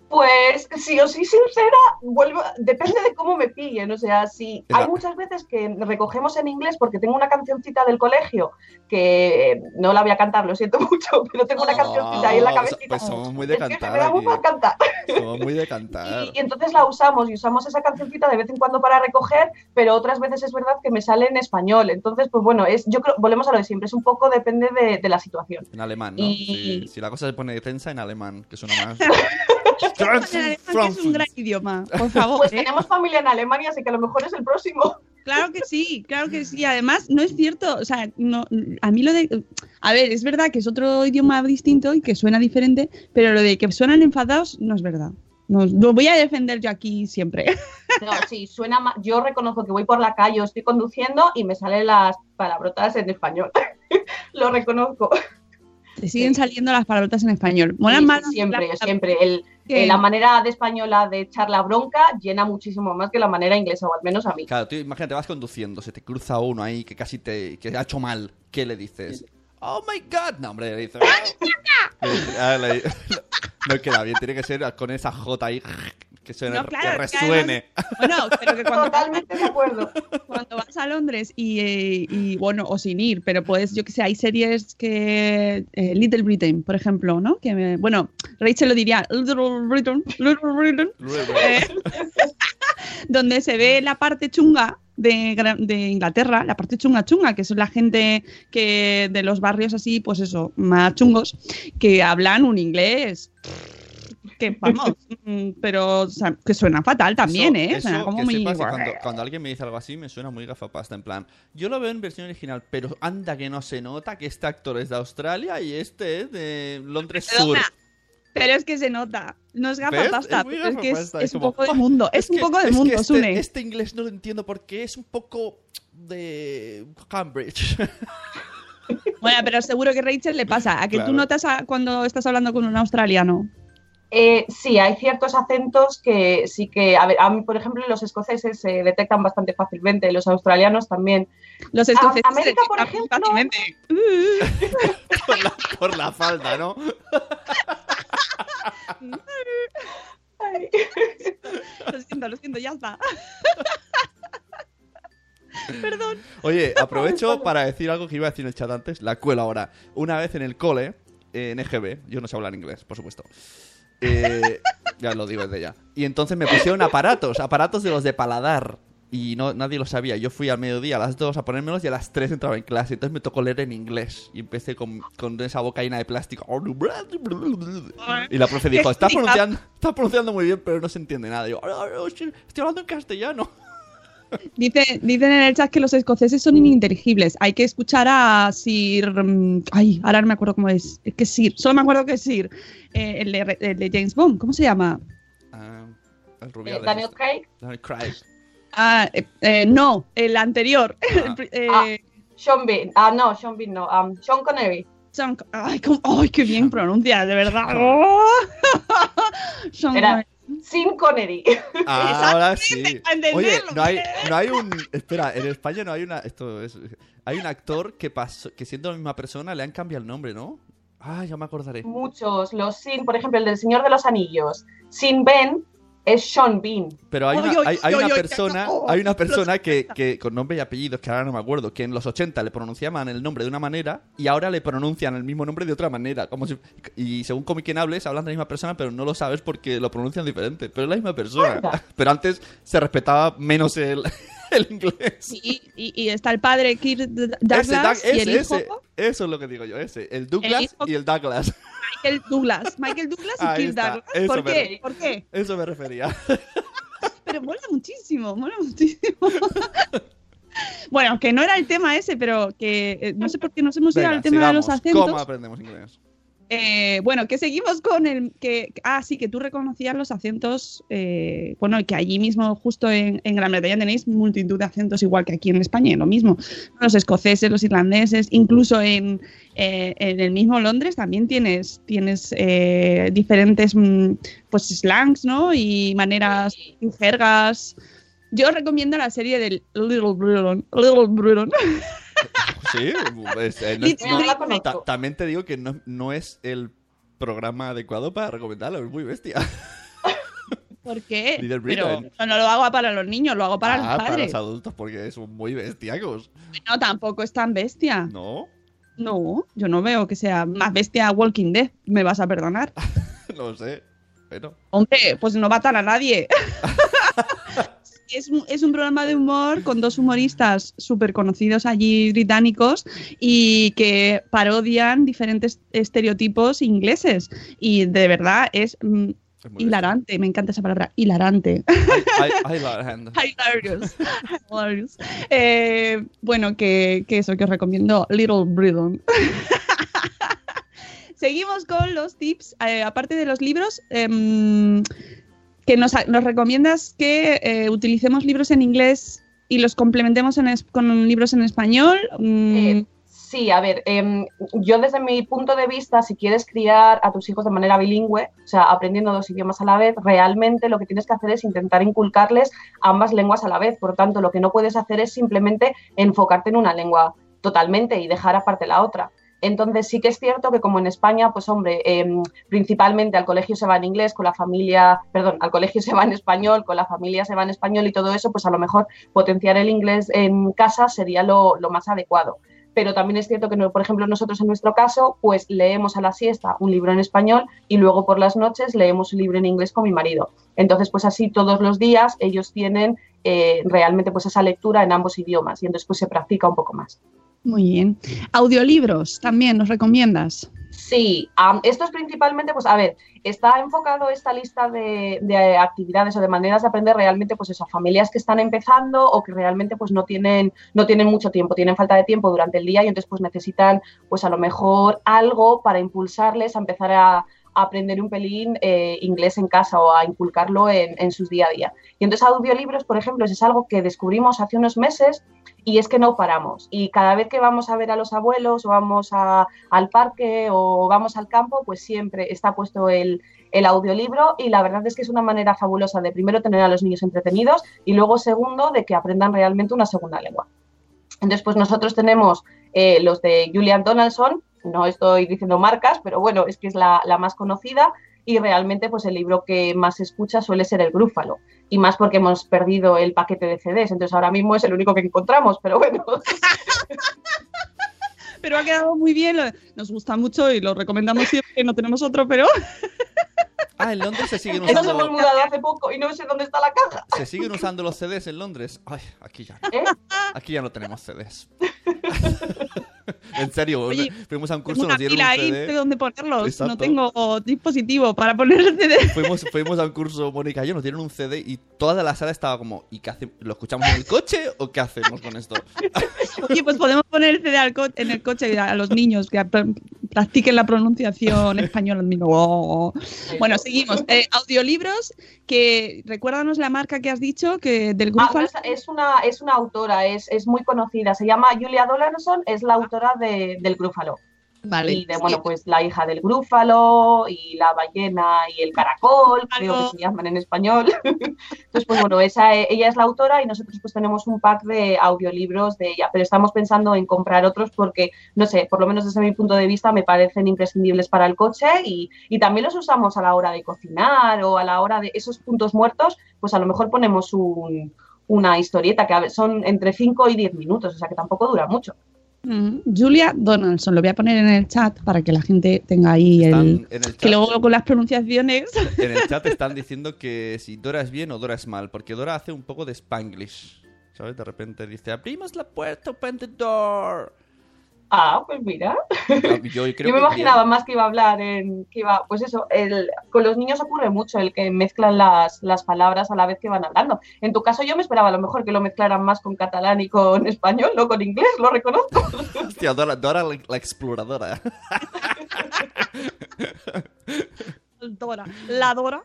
Pues si os soy sincera, vuelvo, depende de cómo me pillen. O sea, si hay muchas veces que recogemos en inglés porque tengo una cancioncita del colegio que no la voy a cantar, lo siento [laughs] mucho, pero tengo una cancioncita ahí en la Oh, cabecita. Pues somos muy de Es que cantar me da muy cantar. Somos muy de [laughs] cantar. Y, y entonces la usamos y usamos esa cancioncita de vez en cuando para recoger, pero otras veces es verdad que me sale en español. Entonces, pues bueno, es, yo creo, volvemos a lo de siempre, es un poco depende de, de la situación. En alemán, ¿no? Y- Si, si la cosa se pone tensa, en alemán, que suena más... [laughs] [laughs] Es un gran idioma, por favor. Pues ¿eh? tenemos familia en Alemania, así que a lo mejor es el próximo. Claro que sí, claro que sí. Además, no es cierto, o sea, no, a mí lo de... A ver, es verdad que es otro idioma distinto y que suena diferente, pero lo de que suenan enfadados no es verdad. No, lo voy a defender yo aquí siempre. No, sí, suena ma- Yo reconozco que voy por la calle estoy conduciendo y me salen las palabrotas en español. [laughs] Lo reconozco. Te siguen saliendo las palabrotas en español. Molan Sí, más siempre, las- siempre. El, eh, la manera de española de echar la bronca llena muchísimo más que la manera inglesa, o al menos a mí. Claro, tú imagínate, vas conduciendo, se te cruza uno ahí que casi te que ha hecho mal. ¿Qué le dices? Oh my god. No, hombre, le dices. Ah, le- [laughs] no queda bien, tiene que ser con esa J ahí que, suene, No, claro, que es que resuene. Bueno, pero que cuando, Totalmente de acuerdo. cuando vas a Londres y, eh, y, bueno, o sin ir, pero pues yo que sé, hay series que eh, Little Britain, por ejemplo, ¿no? Que me- bueno, Rachel lo diría Little Britain, Little Britain, eh, [laughs] donde se ve la parte chunga de, de Inglaterra, la parte chunga chunga, que es la gente que de los barrios así, pues eso, más chungos, que hablan un inglés que vamos, mm, pero o sea, que suena fatal también, Eso- ¿eh? Suena eso como que muy sepas que cuando, cuando alguien me dice algo así me suena muy gafapasta, en plan, yo lo veo en versión original, pero anda que no se nota que este actor es de Australia y este es de Londres Sur. Pero es que se nota. No es gafapasta, Es es que es, gafapasta, es es un poco de mundo. Es, un que- poco de es que mundo, este, Sune. este inglés no lo entiendo porque es un poco de Cambridge. Bueno, pero seguro que Rachel le pasa. ¿A que Claro. tú notas a- cuando estás hablando con un australiano? Eh, sí, hay ciertos acentos que sí que, a ver, a mí, por ejemplo, los escoceses se detectan bastante fácilmente, los australianos también. Los escoceses A- América, se por detectan ejemplo- fácilmente. [laughs] por, la, por la falda, ¿no? Lo siento, lo siento, ya está. Perdón. Oye, aprovecho para decir algo que iba a decir en el chat antes, la cuela ahora. Una vez en el cole, eh, en EGB, yo no sé hablar inglés, por supuesto. Eh, ya lo digo desde ya. Y entonces me pusieron aparatos, aparatos de los de paladar. Y no, nadie lo sabía. Yo fui al mediodía a las 2 a ponérmelos y a las 3 entraba en clase. Entonces me tocó leer en inglés. Y empecé con, con esa boca llena de plástico. Y la profe dijo, estás [laughs] pronunciando, estás pronunciando muy bien, pero no se entiende nada. Y yo, "Ah, ah, sí, estoy hablando en castellano. Dice, dicen en el chat que los escoceses son ininteligibles. Hay que escuchar a Sir. mm, Ay, ahora no me acuerdo cómo es. Es que Sir. Solo me acuerdo que es Sir. eh, el, de, el de James Bond. ¿Cómo se llama? Ah, el rubio Eh, de Daniel Craig, Daniel Craig. Ah, eh, eh, no, el anterior. [laughs] Eh, Ah. Sean Bean, ah, no, Sean Bean no, um, Sean Connery. Sean ay, cómo- ay, qué bien pronuncia, de verdad. Oh. [laughs] Sean Era Connery. Sin Connery. Ah, [laughs] ahora sí. Oye, no hay, no hay un. Espera, en España no hay una. Esto es. Hay un actor que pasó, que siendo la misma persona le han cambiado el nombre, ¿no? Ah, ya me acordaré. Muchos, los Sin, por ejemplo, el del Señor de los Anillos. Sin Ben es Sean Bean. Pero hay Ay, una, ay, hay, hay ay, una persona, hay una persona que, que con nombre y apellidos, que ahora no me acuerdo, que en los 80 le pronunciaban el nombre de una manera y ahora le pronuncian el mismo nombre de otra manera. Como si, y según con quien hables, hablan de la misma persona, pero no lo sabes porque lo pronuncian diferente. Pero es la misma persona. Anda. [laughs] Pero antes se respetaba menos el, [laughs] el inglés. Sí, y, y está el padre Kirk Ese, Douglas Doug- y el ese, hijo. ese. Eso es lo que digo yo, ese. El Douglas hijo- y el Douglas. Michael Douglas. Michael Douglas y Kirk Douglas. ¿Por me- qué? ¿Por qué? Eso me refería. Pero mola muchísimo, mola muchísimo. bueno, que no era el tema ese, pero que eh, no sé por qué nos hemos ido al tema de los acentos. ¿Cómo aprendemos inglés? Eh, bueno, que seguimos con el que ah sí que tú reconocías los acentos eh, bueno que allí mismo justo en, Gran Bretaña tenéis multitud de acentos igual que aquí en España lo mismo. Los escoceses los irlandeses incluso en, eh, en el mismo Londres también tienes tienes diferentes mm, pues slangs no y maneras y jergas. Yo recomiendo la serie del Little Britain Little Britain [laughs] Sí, eh, no- no- ta- también te digo que no, no es el programa adecuado para recomendarlo, es muy bestia. [laughs] ¿Por qué? Pero no lo hago para los niños, lo hago para Ah, los para padres. los adultos, porque son muy bestiacos. No, tampoco es tan bestia. ¿No? No, yo no veo que sea más bestia Walking Dead, me vas a perdonar. [laughs] No sé. Bueno, Hombre, pues no matan a nadie. [laughs] es, un, es un programa de humor con dos humoristas súper conocidos allí británicos y que parodian diferentes estereotipos ingleses. Y de verdad es mm, hilarante, me encanta esa palabra, hilarante. Hilarious. [laughs] Hilarious. Eh, bueno, que, que eso que os recomiendo, Little Britain. [laughs] Seguimos con los tips, eh, aparte de los libros, em, que nos, nos recomiendas que eh, utilicemos libros en inglés y los complementemos en es- con libros en español. Mm, Eh, Sí, a ver, em, yo desde mi punto de vista, si quieres criar a tus hijos de manera bilingüe, o sea, aprendiendo dos idiomas a la vez, realmente lo que tienes que hacer es intentar inculcarles ambas lenguas a la vez. Por tanto, lo que no puedes hacer es simplemente enfocarte en una lengua totalmente y dejar aparte la otra. Entonces sí que es cierto que como en España, pues hombre, em, principalmente al colegio se va en inglés, con la familia, perdón, al colegio se va en español, con la familia se va en español y todo eso, pues a lo mejor potenciar el inglés en casa sería lo, más adecuado pero también es cierto que, por ejemplo, nosotros en nuestro caso, pues leemos a la siesta un libro en español y luego por las noches leemos un libro en inglés con mi marido. Entonces, pues así todos los días ellos tienen eh, realmente pues esa lectura en ambos idiomas y entonces pues se practica un poco más. Muy bien. Audiolibros también nos recomiendas. Sí, am, esto es principalmente, pues a ver, está enfocado esta lista de, de actividades o de maneras de aprender realmente, pues eso, familias que están empezando o que realmente pues no tienen, no tienen mucho tiempo, tienen falta de tiempo durante el día y entonces pues necesitan pues a lo mejor algo para impulsarles a empezar a, aprender un pelín eh, inglés en casa o a inculcarlo en, sus día a día. Y entonces audiolibros, por ejemplo, es algo que descubrimos hace unos meses y es que no paramos. Y cada vez que vamos a ver a los abuelos o vamos a, al parque o vamos al campo, pues siempre está puesto el, el audiolibro y la verdad es que es una manera fabulosa de primero tener a los niños entretenidos y luego segundo de que aprendan realmente una segunda lengua. Entonces, pues nosotros tenemos eh, los de Julian Donaldson, no estoy diciendo marcas, pero bueno, es que es la, la más conocida y realmente pues el libro que más se escucha suele ser el Grúfalo y más porque hemos perdido el paquete de CDs, entonces ahora mismo es el único que encontramos, pero bueno. [laughs] Pero ha quedado muy bien, nos gusta mucho y lo recomendamos siempre, no tenemos otro, pero [laughs] Ah, en Londres se siguen Nos [laughs] hemos usando, mudado hace poco y no sé dónde está la caja. se siguen usando los CDs en Londres. Ay, aquí ya no. ¿eh? Aquí ya no tenemos CDs. [laughs] en serio, Oye, fuimos a un tengo curso, una nos dieron pila un ahí, no sé CD. dónde ponerlos, Exacto. no tengo dispositivo para poner el CD. Fuimos, fuimos a un curso, Mónica y yo, nos dieron un CD y toda la sala estaba como, ¿y qué hacemos? ¿Lo escuchamos en el coche o qué hacemos con esto? [laughs] Oye, pues podemos poner el CD al co- en el coche a los niños que pr- practiquen la pronunciación española. Mira, oh, oh. Bueno, seguimos. Eh, audiolibros, que recuérdanos la marca que has dicho, que del Ah, grupo. no, es, es una, es una autora, es, es muy conocida, se llama Julia Donaldson, es la autora de, del Grúfalo. vale. Y de, bueno, pues la hija del grúfalo y la ballena y el caracol, creo que se llaman en español. [laughs] Entonces, pues bueno, esa, ella es la autora y nosotros pues tenemos un pack de audiolibros de ella, pero estamos pensando en comprar otros porque, no sé, por lo menos desde mi punto de vista me parecen imprescindibles para el coche y, y también los usamos a la hora de cocinar o a la hora de esos puntos muertos, pues a lo mejor ponemos un, una historieta que son entre 5 y 10 minutos, o sea que tampoco dura mucho. Mm, Julia Donaldson, lo voy a poner en el chat para que la gente tenga ahí el. en el Que luego con las pronunciaciones. en el chat [laughs] están diciendo que si Dora es bien o Dora es mal, porque Dora hace un poco de Spanglish. ¿Sabes? De repente dice, abrimos la puerta, open the door. Ah, pues mira. [laughs] Yo, creo Yo me que imaginaba bien. más que iba a hablar en que iba, pues eso, el, con los niños ocurre mucho el que mezclan las, las palabras a la vez que van hablando. En tu caso yo me esperaba a lo mejor que lo mezclaran más con catalán y con [laughs] español, no con inglés, lo reconozco. [laughs] Hostia, Dora, Dora la, la exploradora. Dora, la Dora.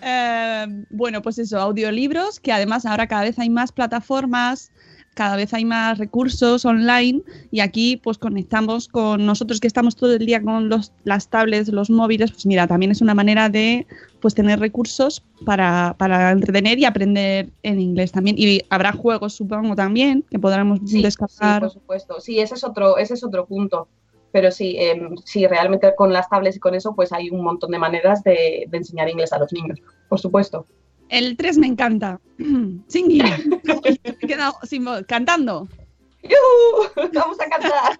Eh, bueno, pues eso, audiolibros, que además ahora cada vez hay más plataformas, cada vez hay más recursos online y aquí pues conectamos con nosotros que estamos todo el día con los, las tablets, los móviles, pues mira, también es una manera de pues tener recursos para, para entretener y aprender en inglés también. Y habrá juegos, supongo, también, que podremos Sí, sí, descargar. por supuesto. Sí, ese es otro, ese es otro punto. Pero sí, em, sí, realmente con las tablets y con eso, pues hay un montón de maneras de, de enseñar inglés a los niños, por supuesto. El 3 me encanta. [clears throat] Singing. Me he quedado sin voz. Cantando. Vamos a cantar.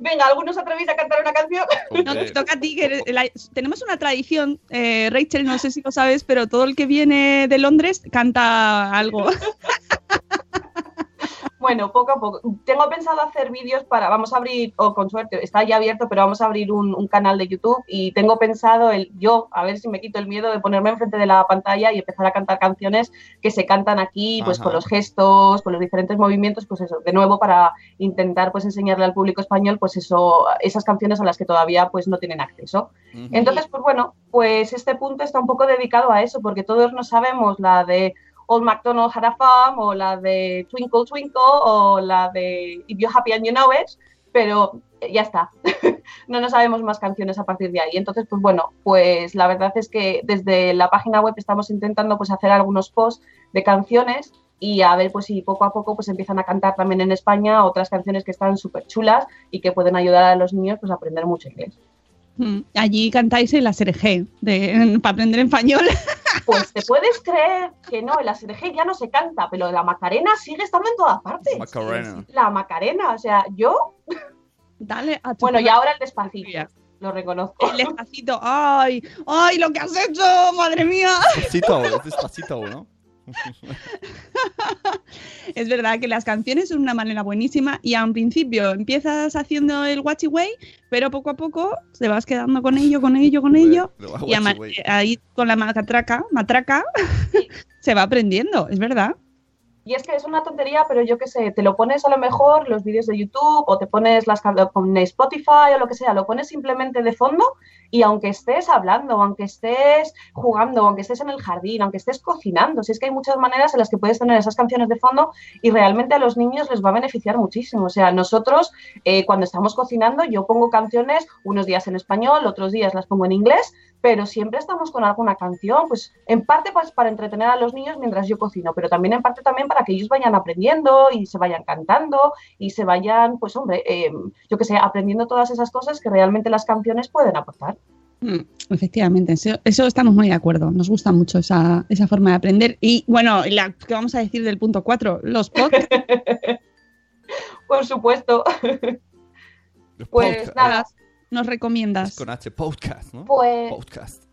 Venga, ¿algunos atrevéis a cantar una canción? No, te toca a ti. Que eres- la- tenemos una tradición, eh, Rachel, no sé si lo sabes, pero todo el que viene de Londres canta algo. [laughs] Bueno, poco a poco. Tengo pensado hacer vídeos para, vamos a abrir, o con suerte, está ya abierto, pero vamos a abrir un, un canal de YouTube y tengo pensado el yo, a ver si me quito el miedo de ponerme enfrente de la pantalla y empezar a cantar canciones que se cantan aquí, pues Ajá. con los gestos, con los diferentes movimientos, pues eso, de nuevo para intentar pues enseñarle al público español, pues eso, esas canciones a las que todavía pues no tienen acceso. Entonces, pues bueno, pues este punto está un poco dedicado a eso, porque todos no sabemos la de Old MacDonald Had a Farm, o la de Twinkle Twinkle, o la de If You're Happy and You Know It, pero ya está. [laughs] no nos sabemos más canciones a partir de ahí. Entonces, pues bueno, pues la verdad es que desde la página web estamos intentando pues hacer algunos posts de canciones y a ver pues si poco a poco pues empiezan a cantar también en España otras canciones que están súper chulas y que pueden ayudar a los niños pues a aprender mucho inglés. Mm, Allí cantáis SRG de, para aprender español. [laughs] Pues te puedes creer que no, el ASRG ya no se canta, pero la Macarena sigue estando en todas partes. Macarena. La Macarena, o sea, yo, Dale a tu bueno, y ahora el despacito, Ya. lo reconozco. El despacito. ¡Ay! ¡Ay, lo que has hecho! ¡Madre mía! Despacito, es despacito, ¿no? [laughs] Es verdad que las canciones son una manera buenísima y a un principio empiezas haciendo el watchy way, pero poco a poco te vas quedando con ello, con ello, con ello. Y ahí con la matraca, matraca, [laughs] se va aprendiendo, es verdad. Y es que es una tontería, pero yo qué sé, te lo pones a lo mejor los vídeos de YouTube o te pones las con Spotify o lo que sea, lo pones simplemente de fondo y aunque estés hablando, aunque estés jugando, aunque estés en el jardín, aunque estés cocinando, si es que hay muchas maneras en las que puedes tener esas canciones de fondo y realmente a los niños les va a beneficiar muchísimo. O sea, nosotros eh, cuando estamos cocinando yo pongo canciones unos días en español, otros días las pongo en inglés, pero siempre estamos con alguna canción, pues en parte pues para entretener a los niños mientras yo cocino, pero también en parte también para que ellos vayan aprendiendo y se vayan cantando y se vayan, pues hombre, eh, yo que sé, aprendiendo todas esas cosas que realmente las canciones pueden aportar. Mm, Efectivamente, eso, eso estamos muy de acuerdo. Nos gusta mucho esa, esa forma de aprender. Y bueno, la que vamos a decir del punto 4, los podcasts. [laughs] Por supuesto. Los Pues podcast. nada, nos Es recomiendas. con H, podcast, ¿no? pues Podcast.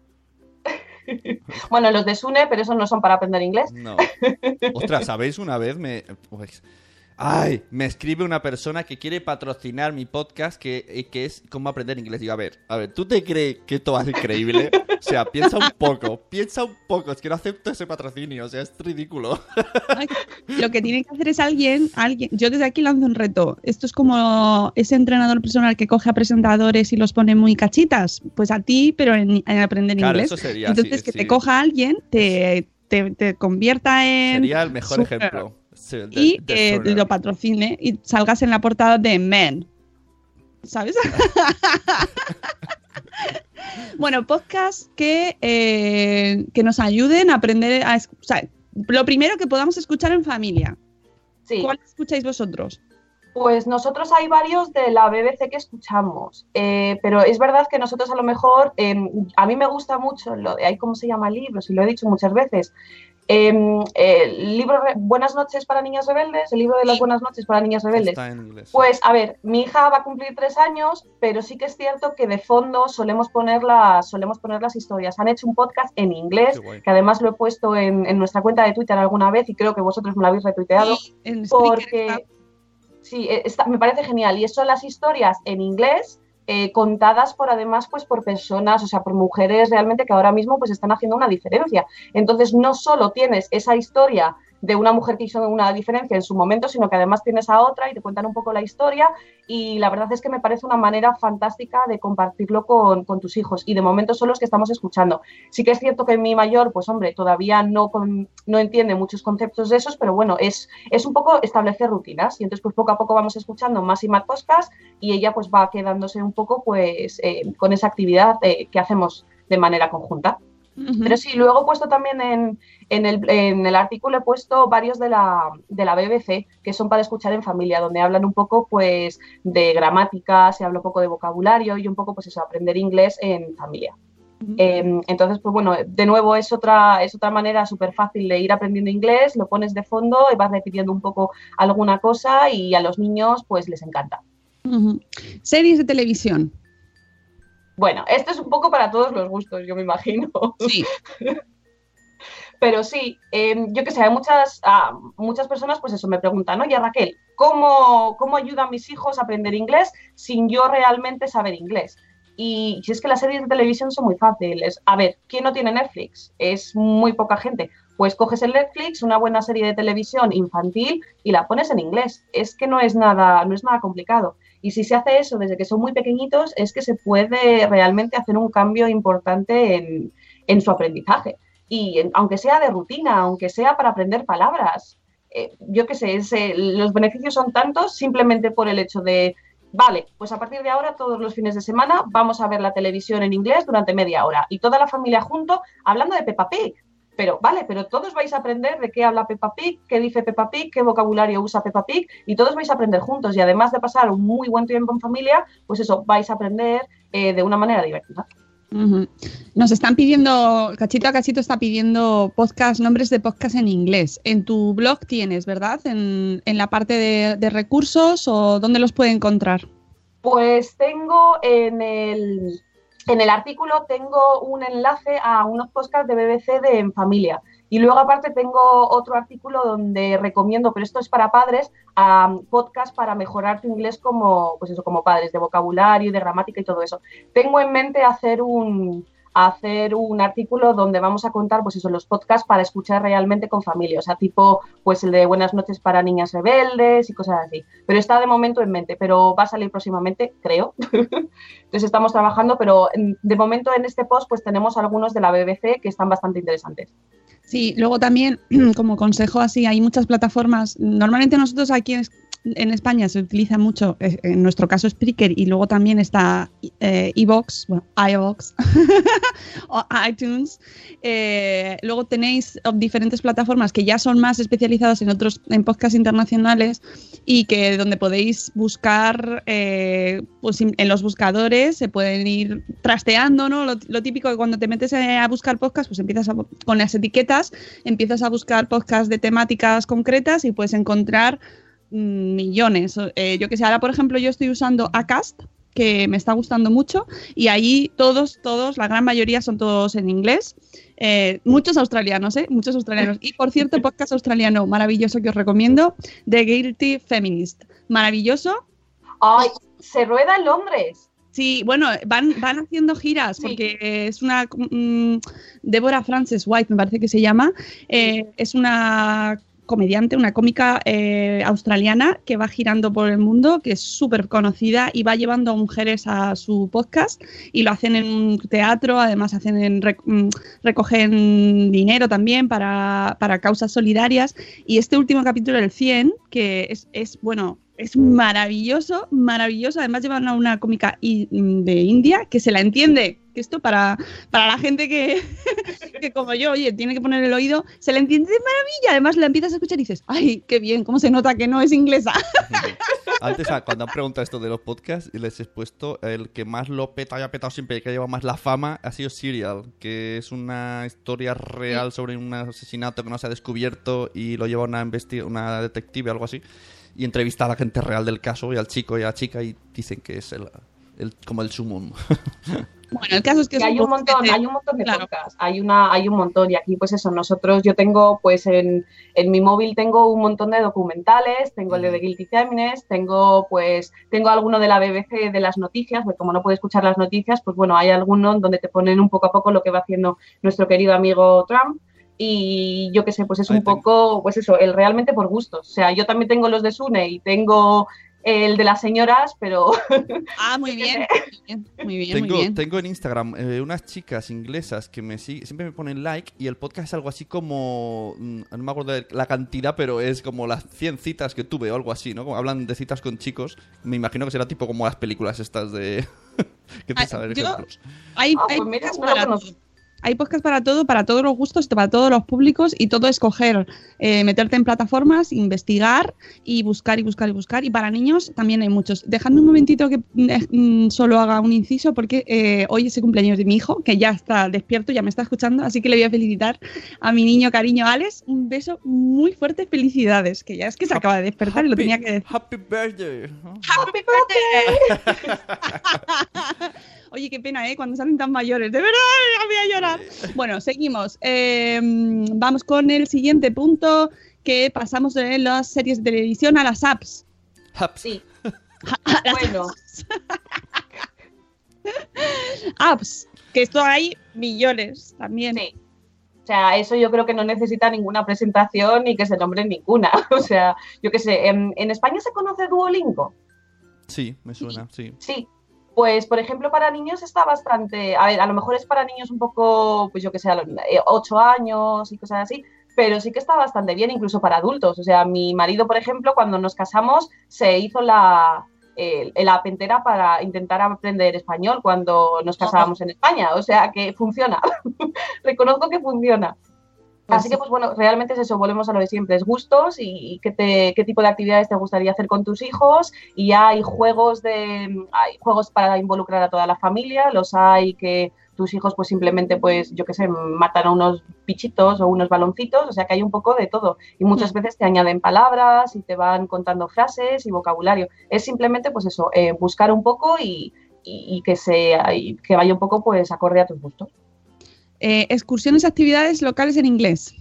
[laughs] bueno, los de Sune, pero esos no son para aprender inglés. No. Ostras, ¿sabéis? Una vez me. pues, ay, me escribe una persona que quiere patrocinar mi podcast que, eh, que es cómo aprender inglés. Digo, a ver, a ver, ¿tú te crees que esto va a ser increíble? O sea, piensa un poco, piensa un poco. Es que no acepto ese patrocinio, o sea, es ridículo. Ay, Lo que tiene que hacer es alguien, alguien. Yo desde aquí lanzo un reto. Esto es como ese entrenador personal que coge a presentadores y los pone muy cachitas. Pues a ti, pero en, en aprender Claro, inglés. eso sería. Entonces sí, que sí. te coja alguien, te, te, te convierta en Sería el mejor super- ejemplo. Sí, de- y de Turner. lo patrocine y salgas en la portada de Men. ¿Sabes? [laughs] bueno, podcasts que, eh, que nos ayuden a aprender a... O sea, lo primero que podamos escuchar en familia. Sí. ¿Cuál escucháis vosotros? Pues nosotros hay varios de la BBC que escuchamos, eh, pero es verdad que nosotros a lo mejor, eh, a mí me gusta mucho, lo de, ay, ¿cómo se llama el libro? Si lo he dicho muchas veces. Eh, el libro Re- Buenas noches para niñas rebeldes, el libro de las buenas noches para niñas rebeldes. Está en inglés. Pues a ver, mi hija va a cumplir tres años, pero sí que es cierto que de fondo solemos poner las, solemos poner las historias. Han hecho un podcast en inglés, que además lo he puesto en, en nuestra cuenta de Twitter alguna vez y creo que vosotros me lo habéis retuiteado. Está- Porque. Sí, eh, está- me parece genial. Y son las historias en inglés eh, contadas por además pues por personas, o sea, por mujeres realmente que ahora mismo pues están haciendo una diferencia. Entonces no solo tienes esa historia de una mujer que hizo una diferencia en su momento, sino que además tienes a otra y te cuentan un poco la historia y la verdad es que me parece una manera fantástica de compartirlo con, tus hijos y de momento son los que estamos escuchando. Sí que es cierto que mi mayor, pues hombre, todavía no, no entiende muchos conceptos de esos, pero bueno, es, es un poco establecer rutinas y entonces pues poco a poco vamos escuchando más y más podcasts y ella pues va quedándose un poco pues eh, con esa actividad eh, que hacemos de manera conjunta. Pero sí, luego he puesto también en, en, el, en el artículo, he puesto varios de la, de la BBC que son para escuchar en familia, donde hablan un poco pues de gramática, se habla un poco de vocabulario y un poco pues eso, aprender inglés en familia. Eh, entonces, pues bueno, de nuevo es otra, es otra manera súper fácil de ir aprendiendo inglés, lo pones de fondo y vas repitiendo un poco alguna cosa y a los niños pues les encanta. Series de televisión. Bueno, esto es un poco para todos los gustos, yo me imagino. Sí. [laughs] Pero sí, eh, yo que sé, hay muchas, ah, muchas personas, pues eso, me preguntan, oye Raquel, ¿cómo, ¿cómo ayudan a mis hijos a aprender inglés sin yo realmente saber inglés? Y si es que las series de televisión son muy fáciles. A ver, ¿quién no tiene Netflix? Es muy poca gente. Pues coges el Netflix, una buena serie de televisión infantil y la pones en inglés. Es que no es nada, no es nada complicado. Y si se hace eso desde que son muy pequeñitos, es que se puede realmente hacer un cambio importante en, en su aprendizaje y en- aunque sea de rutina, aunque sea para aprender palabras, eh, yo qué sé, es, eh, los beneficios son tantos simplemente por el hecho de, vale, pues a partir de ahora todos los fines de semana vamos a ver la televisión en inglés durante media hora y toda la familia junto hablando de Peppa Pig. Pero vale, pero todos vais a aprender de qué habla Peppa Pig, qué dice Peppa Pig, qué vocabulario usa Peppa Pig y todos vais a aprender juntos y además de pasar un muy buen tiempo en familia, pues eso, vais a aprender eh, de una manera divertida. Nos están pidiendo, cachito a cachito está pidiendo podcast, nombres de podcast en inglés. En tu blog tienes, ¿verdad? En, en la parte de, de recursos o dónde los puede encontrar. Pues tengo en el, en el artículo tengo un enlace a unos podcasts de BBC de En Familia. Y luego aparte tengo otro artículo donde recomiendo, pero esto es para padres, a podcast para mejorar tu inglés como, pues eso, como padres, de vocabulario, de gramática y todo eso. Tengo en mente hacer un hacer un artículo donde vamos a contar pues eso los podcasts para escuchar realmente con familia, o sea, tipo pues el de Buenas noches para niñas rebeldes y cosas así. Pero está de momento en mente, pero va a salir próximamente, creo. [laughs] Entonces estamos trabajando, pero de momento en este post pues tenemos algunos de la BBC que están bastante interesantes. Sí, luego también, [clears throat] como consejo así, hay muchas plataformas. Normalmente nosotros aquí en, España se utiliza mucho, eh, en nuestro caso Spreaker, y luego también está eh, iVoox, bueno, iVoox, [laughs] o iTunes. Eh, luego tenéis diferentes plataformas que ya son más especializadas en otros, en podcasts internacionales y que donde podéis buscar, eh, pues en los buscadores se pueden ir trasteando, ¿no? Lo, lo típico que cuando te metes eh, a buscar podcast, pues empiezas a, con las etiquetas, empiezas a buscar podcasts de temáticas concretas y puedes encontrar millones. Eh, yo que sé, ahora por ejemplo yo estoy usando Acast, que me está gustando mucho, y ahí todos, todos, la gran mayoría son todos en inglés. Eh, muchos australianos, ¿eh? Muchos australianos. Y por cierto, [laughs] podcast australiano maravilloso que os recomiendo, The Guilty Feminist. Maravilloso. ¡Ay! Se rueda en Londres. Sí, bueno, van, van haciendo giras Sí. porque es una mm, Deborah Frances White, me parece que se llama. eh, es una comediante, una cómica eh, australiana que va girando por el mundo, que es súper conocida y va llevando a mujeres a su podcast y lo hacen en un teatro, además hacen en mm, recogen dinero también para, para causas solidarias. Y este último capítulo, el 100, que es, es bueno, es maravilloso, maravilloso. Además llevan a una cómica i- de India que se la entiende. Que esto para, para la gente que, [laughs] que como yo, oye, tiene que poner el oído, se la entiende de maravilla. Además la empiezas a escuchar y dices, ay, qué bien, cómo se nota que no es inglesa. [laughs] Antes, ah, cuando han preguntado esto de los podcasts, les he puesto el que más lo peta y ha petado siempre, que ha llevado más la fama, ha sido Serial, que es una historia real sobre un asesinato que no se ha descubierto y lo lleva una, una detective o algo así. Y entrevista a la gente real del caso y al chico y a la chica y dicen que es el, el- como el sumum. [laughs] Bueno, el caso es que, Que es hay un montón, poquete- hay un montón de claro. podcasts, hay una, hay un montón y aquí pues eso, nosotros yo tengo pues en, en mi móvil tengo un montón de documentales, tengo el de The Guilty Feminist, tengo pues tengo alguno de la BBC de las noticias, porque como no puedo escuchar las noticias, pues bueno, hay alguno donde te ponen un poco a poco lo que va haciendo nuestro querido amigo Trump y yo qué sé, pues es Ahí un tengo. poco pues eso, el realmente por gustos, o sea, yo también tengo los de Sune y tengo el de las señoras, pero [laughs] Ah, muy bien, muy bien, muy bien, Tengo, muy bien. tengo en Instagram eh, unas chicas inglesas que me sig- siempre me ponen like y el podcast es algo así como. mm, No me acuerdo de la cantidad, pero es como las 100 citas que tuve o algo así, ¿no? Como hablan de citas con chicos. Me imagino que será tipo como las películas estas de. [laughs] que te Ah, salen yo- ejemplos. Hay, Ah, hay pues mira, podcasts no lo para conozco. Hay podcast para todo, para todos los gustos, para todos los públicos y todo escoger, eh, meterte en plataformas, investigar y buscar y buscar y buscar. Y para niños también hay muchos. Dejadme un momentito que mm, solo haga un inciso porque eh, hoy es el cumpleaños de mi hijo, que ya está despierto, ya me está escuchando, así que le voy a felicitar a mi niño cariño Alex. Un beso muy fuerte, felicidades, que ya es que se acaba de despertar y lo Happy- tenía que decir. Happy birthday. ¡Happy birthday! [laughs] Oye, qué pena, ¿eh? Cuando salen tan mayores. De verdad, ya voy Bueno, seguimos. Eh, vamos con el siguiente punto, que pasamos de las series de televisión a las apps. Haps. sí. [laughs] bueno, Apps, que esto hay millones también. Sí. O sea, eso yo creo que no necesita ninguna presentación ni que se nombre ninguna. [laughs] O sea, yo qué sé, ¿en, en España se conoce Duolingo? Sí, me suena, sí. Sí. Pues, por ejemplo, para niños está bastante... A ver, a lo mejor es para niños un poco, pues yo que sé, a los eh, ocho años y cosas así, pero sí que está bastante bien, incluso para adultos. O sea, mi marido, por ejemplo, cuando nos casamos, se hizo la, el- la app entera para intentar aprender español cuando nos casábamos en España. O sea, que funciona. [laughs] Reconozco que funciona. Así que, pues bueno, realmente es eso, volvemos a lo de siempre, es gustos y, qué, te- qué tipo de actividades te gustaría hacer con tus hijos. Y ya hay juegos de hay juegos para involucrar a toda la familia, los hay que tus hijos pues simplemente pues yo qué sé, matan a unos bichitos o unos baloncitos, o sea que hay un poco de todo. Y muchas veces te añaden palabras y te van contando frases y vocabulario. Es simplemente pues eso, eh, buscar un poco y, y- y que, sea, y que vaya un poco pues acorde a tus gustos. Eh, excursiones actividades locales en inglés.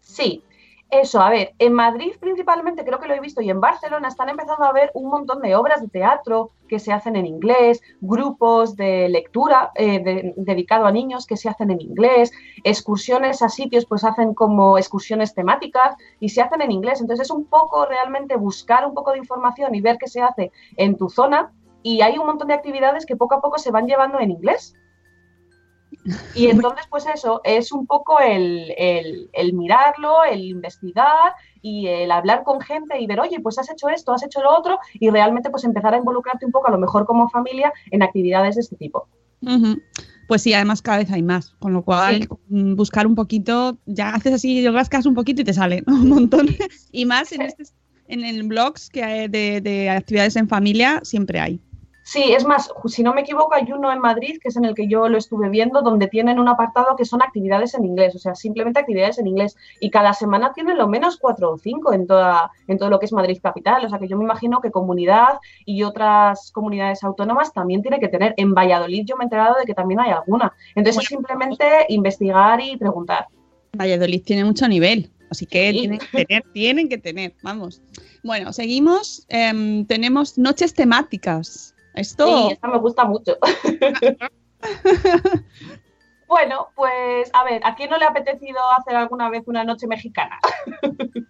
Sí, eso, a ver, en Madrid principalmente creo que lo he visto y en Barcelona están empezando a haber un montón de obras de teatro que se hacen en inglés, grupos de lectura eh, de- dedicado a niños que se hacen en inglés, excursiones a sitios pues hacen como excursiones temáticas y se hacen en inglés. Entonces es un poco realmente buscar un poco de información y ver qué se hace en tu zona y hay un montón de actividades que poco a poco se van llevando en inglés. Y entonces, pues eso, es un poco el, el- el mirarlo, el investigar y el hablar con gente y ver, oye, pues has hecho esto, has hecho lo otro, y realmente pues empezar a involucrarte un poco, a lo mejor como familia, en actividades de este tipo. Pues sí, además cada vez hay más, con lo cual Sí. mm, buscar un poquito, ya haces así, rascas un poquito y te sale [laughs] un montón. Y más en, este, en el blogs que hay de, de actividades en familia siempre hay. Sí, es más, si no me equivoco, hay uno en Madrid, que es en el que yo lo estuve viendo, donde tienen un apartado que son actividades en inglés, o sea, simplemente actividades en inglés. Y cada semana tienen lo menos cuatro o cinco en, toda, en todo lo que es Madrid Capital. O sea, que yo me imagino que comunidad y otras comunidades autónomas también tiene que tener. En Valladolid yo me he enterado de que también hay alguna. Entonces es simplemente investigar y preguntar. Valladolid tiene mucho nivel, así que Sí. tienen que tener, [laughs] tienen que tener, vamos. Bueno, seguimos. Em, tenemos noches temáticas. Esto, Sí, esta me gusta mucho. [laughs] bueno, pues a ver, ¿a quién no le ha apetecido hacer alguna vez una noche mexicana? [laughs]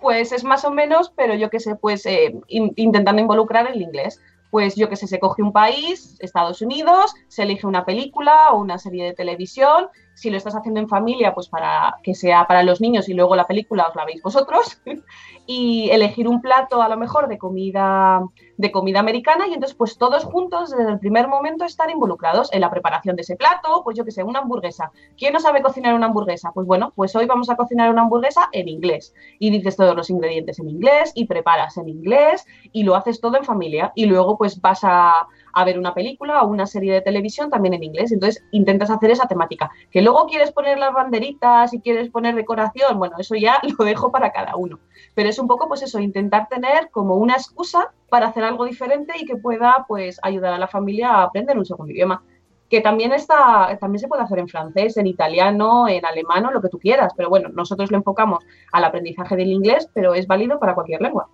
pues es más o menos, pero yo qué sé, pues eh, in- intentando involucrar el inglés. Pues yo qué sé, se coge un país, Estados Unidos, se elige una película o una serie de televisión. Si lo estás haciendo en familia, pues para que sea para los niños y luego la película os la veis vosotros. [laughs] y elegir un plato a lo mejor de comida de comida americana y entonces pues todos juntos desde el primer momento estar involucrados en la preparación de ese plato, pues yo que sé, una hamburguesa. ¿Quién no sabe cocinar una hamburguesa? Pues bueno, pues hoy vamos a cocinar una hamburguesa en inglés y dices todos los ingredientes en inglés y preparas en inglés y lo haces todo en familia y luego pues vas a, a ver una película o una serie de televisión también en inglés. Entonces intentas hacer esa temática. Que luego quieres poner las banderitas y quieres poner decoración, bueno, eso ya [laughs] lo dejo para cada uno. Pero es un poco pues eso, intentar tener como una excusa para hacer algo diferente y que pueda pues ayudar a la familia a aprender un segundo idioma. que también está, también se puede hacer en francés, en italiano, en alemán lo que tú quieras, pero bueno, nosotros lo enfocamos al aprendizaje del inglés, pero es válido para cualquier lengua.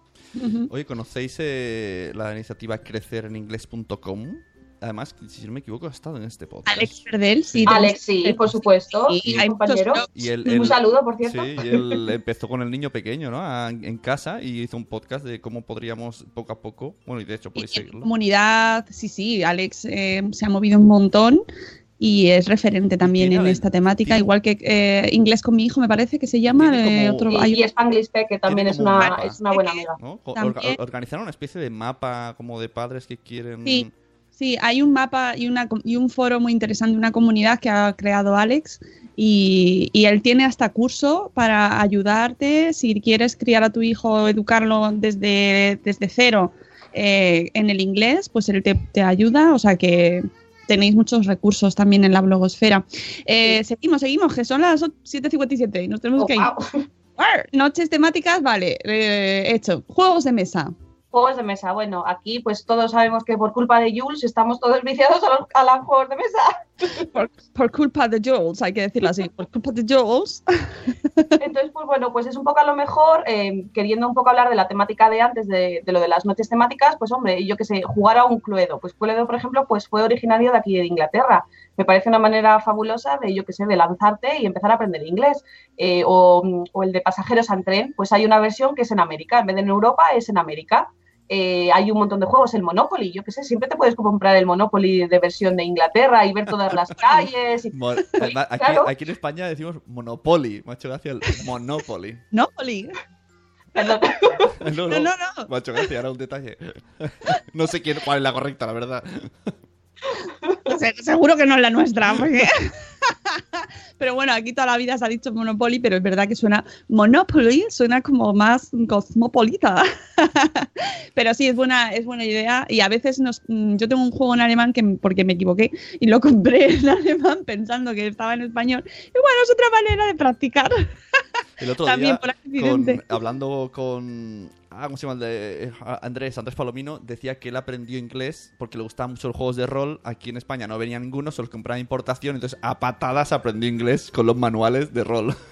Oye, ¿conocéis eh, la iniciativa crecereninglés.com? Además, si no me equivoco, ha estado en este podcast. Alex Perdel, sí. Alex, sí, por supuesto, Sí, sí, hay compañero. muchos Y él, Un él- saludo, por cierto. Sí, y él empezó con el niño pequeño, ¿no? A- en casa y hizo un podcast de cómo podríamos poco a poco. Bueno, y de hecho Y podéis en seguirlo. comunidad, sí, sí, Alex eh, se ha movido un montón y es referente también en esta temática, tiene- igual que eh, Inglés con mi hijo, me parece que se llama. Eh, otro- Y, y Spanglish Tech, que también es una, mapa. es una buena amiga. ¿no? Organizaron una especie de mapa como de padres que quieren. Sí. Sí, hay un mapa y, una, com- y un foro muy interesante, una comunidad que ha creado Alex y, y él tiene hasta curso para ayudarte si quieres criar a tu hijo, educarlo desde, desde cero eh, en el inglés, pues él te, te ayuda, o sea que tenéis muchos recursos también en la blogosfera. Eh, seguimos, seguimos, que son las 7.57 y nos tenemos Oh, que ir. wow. [laughs] Arr, Noches temáticas, vale, eh, hecho. Juegos de mesa. Juegos de mesa. Bueno, aquí pues todos sabemos que por culpa de Jules estamos todos viciados a los, a los juegos de mesa. [laughs] Por, culpa de Jules, hay que decirlo así, por culpa de Jules. Entonces, pues bueno, pues es un poco a lo mejor, eh, queriendo un poco hablar de la temática de antes, de, de lo de las noches temáticas, pues hombre, yo que sé, jugar a un Cluedo. Pues Cluedo, por ejemplo, pues fue originario de aquí de Inglaterra. Me parece una manera fabulosa de, yo que sé, de lanzarte y empezar a aprender inglés. Eh, o el de pasajeros en tren, pues hay una versión que es en América, en vez de en Europa es en América. Eh, hay un montón de juegos, el Monopoly, yo que sé, siempre te puedes comprar el Monopoly de versión de Inglaterra y ver todas las [laughs] calles. Y... Aquí, Claro. aquí en España decimos Monopoly. Me ha hecho gracia el Monopoly. [laughs] No, Poli. Perdón. No, No, no, no. Me ha hecho gracia, era un detalle. [laughs] No sé quién, cuál es la correcta, la verdad. Se- Seguro que no es la nuestra. porque- pero bueno, aquí toda la vida se ha dicho Monopoly, pero es verdad que suena Monopoly, suena como más cosmopolita. [laughs] pero sí, es buena, es buena idea. Y a veces nos, mm, yo tengo un juego en alemán que porque me equivoqué y lo compré [laughs] en alemán pensando que estaba en español. Y bueno, es otra manera de practicar. El otro [laughs] También día, por accidente. con- hablando con. Ah, ¿cómo se llama? De eh, Andrés, Andrés Palomino, decía que él aprendió inglés porque le gustaban mucho los juegos de rol. Aquí en España no venía ninguno, solo compraba importación. Entonces, a patadas aprendió inglés con los manuales de rol. [laughs]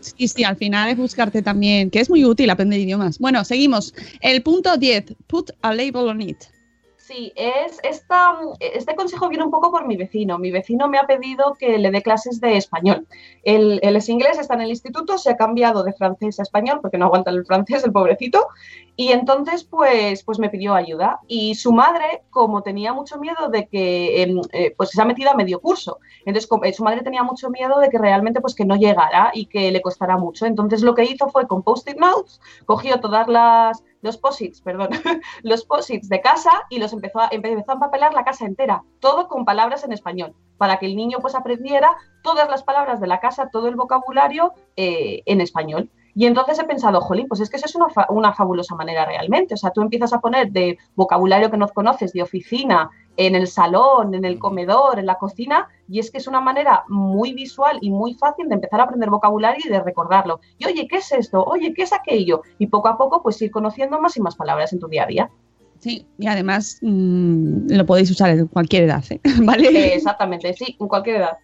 Sí, sí, al final es buscarte también, que es muy útil aprender idiomas. Bueno, seguimos. El punto 10, put a label on it. Sí, es esta, este consejo viene un poco por mi vecino. Mi vecino me ha pedido que le dé clases de español. Él, es inglés, está en el instituto, se ha cambiado de francés a español porque no aguanta el francés, el pobrecito. Y entonces, pues, pues me pidió ayuda. Y su madre, como tenía mucho miedo de que, em, eh, pues se ha metido a medio curso. Entonces, eh, su madre tenía mucho miedo de que realmente, pues que no llegara y que le costara mucho. Entonces, lo que hizo fue con post-it notes, cogió todas las, los posits, perdón, [laughs] los posits de casa y los empezó a, empezó a empapelar la casa entera, todo con palabras en español, para que el niño pues aprendiera todas las palabras de la casa, todo el vocabulario eh, en español. Y entonces he pensado, jolín, pues es que eso es una, una fabulosa manera realmente. O sea, tú empiezas a poner de vocabulario que no conoces, de oficina, en el salón, en el comedor, en la cocina, y es que es una manera muy visual y muy fácil de empezar a aprender vocabulario y de recordarlo. Y oye, ¿qué es esto? Oye, ¿qué es aquello? Y poco a poco, pues ir conociendo más y más palabras en tu día a día. Sí, y además mm, lo podéis usar en cualquier edad, ¿eh? [laughs] ¿vale? Exactamente, sí, en cualquier edad.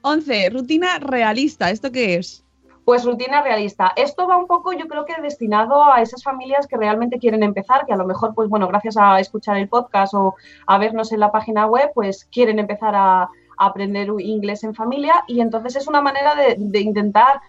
11. Rutina realista. ¿Esto qué es? Pues rutina realista. Esto va un poco, yo creo que destinado a esas familias que realmente quieren empezar, que a lo mejor, pues bueno, gracias a escuchar el podcast o a vernos en la página web, pues quieren empezar a, aprender inglés en familia y entonces es una manera de, intentar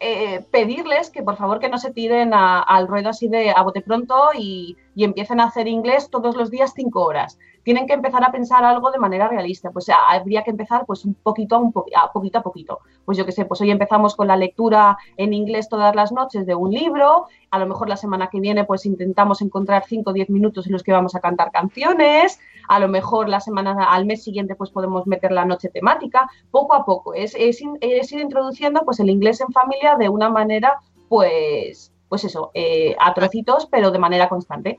eh, pedirles que por favor que no se tiren al ruedo así de a bote pronto y, y empiecen a hacer inglés todos los días cinco horas. Tienen que empezar a pensar algo de manera realista. Pues a- habría que empezar pues un poquito a, un a poquito a poquito. Pues yo qué sé, pues hoy empezamos con la lectura en inglés todas las noches de un libro. A lo mejor la semana que viene pues intentamos encontrar 5 o 10 minutos en los que vamos a cantar canciones. A lo mejor la semana al mes siguiente pues podemos meter la noche temática. Poco a poco. Es, es, es ir introduciendo pues el inglés en familia de una manera pues pues eso, eh, a trocitos, pero de manera constante.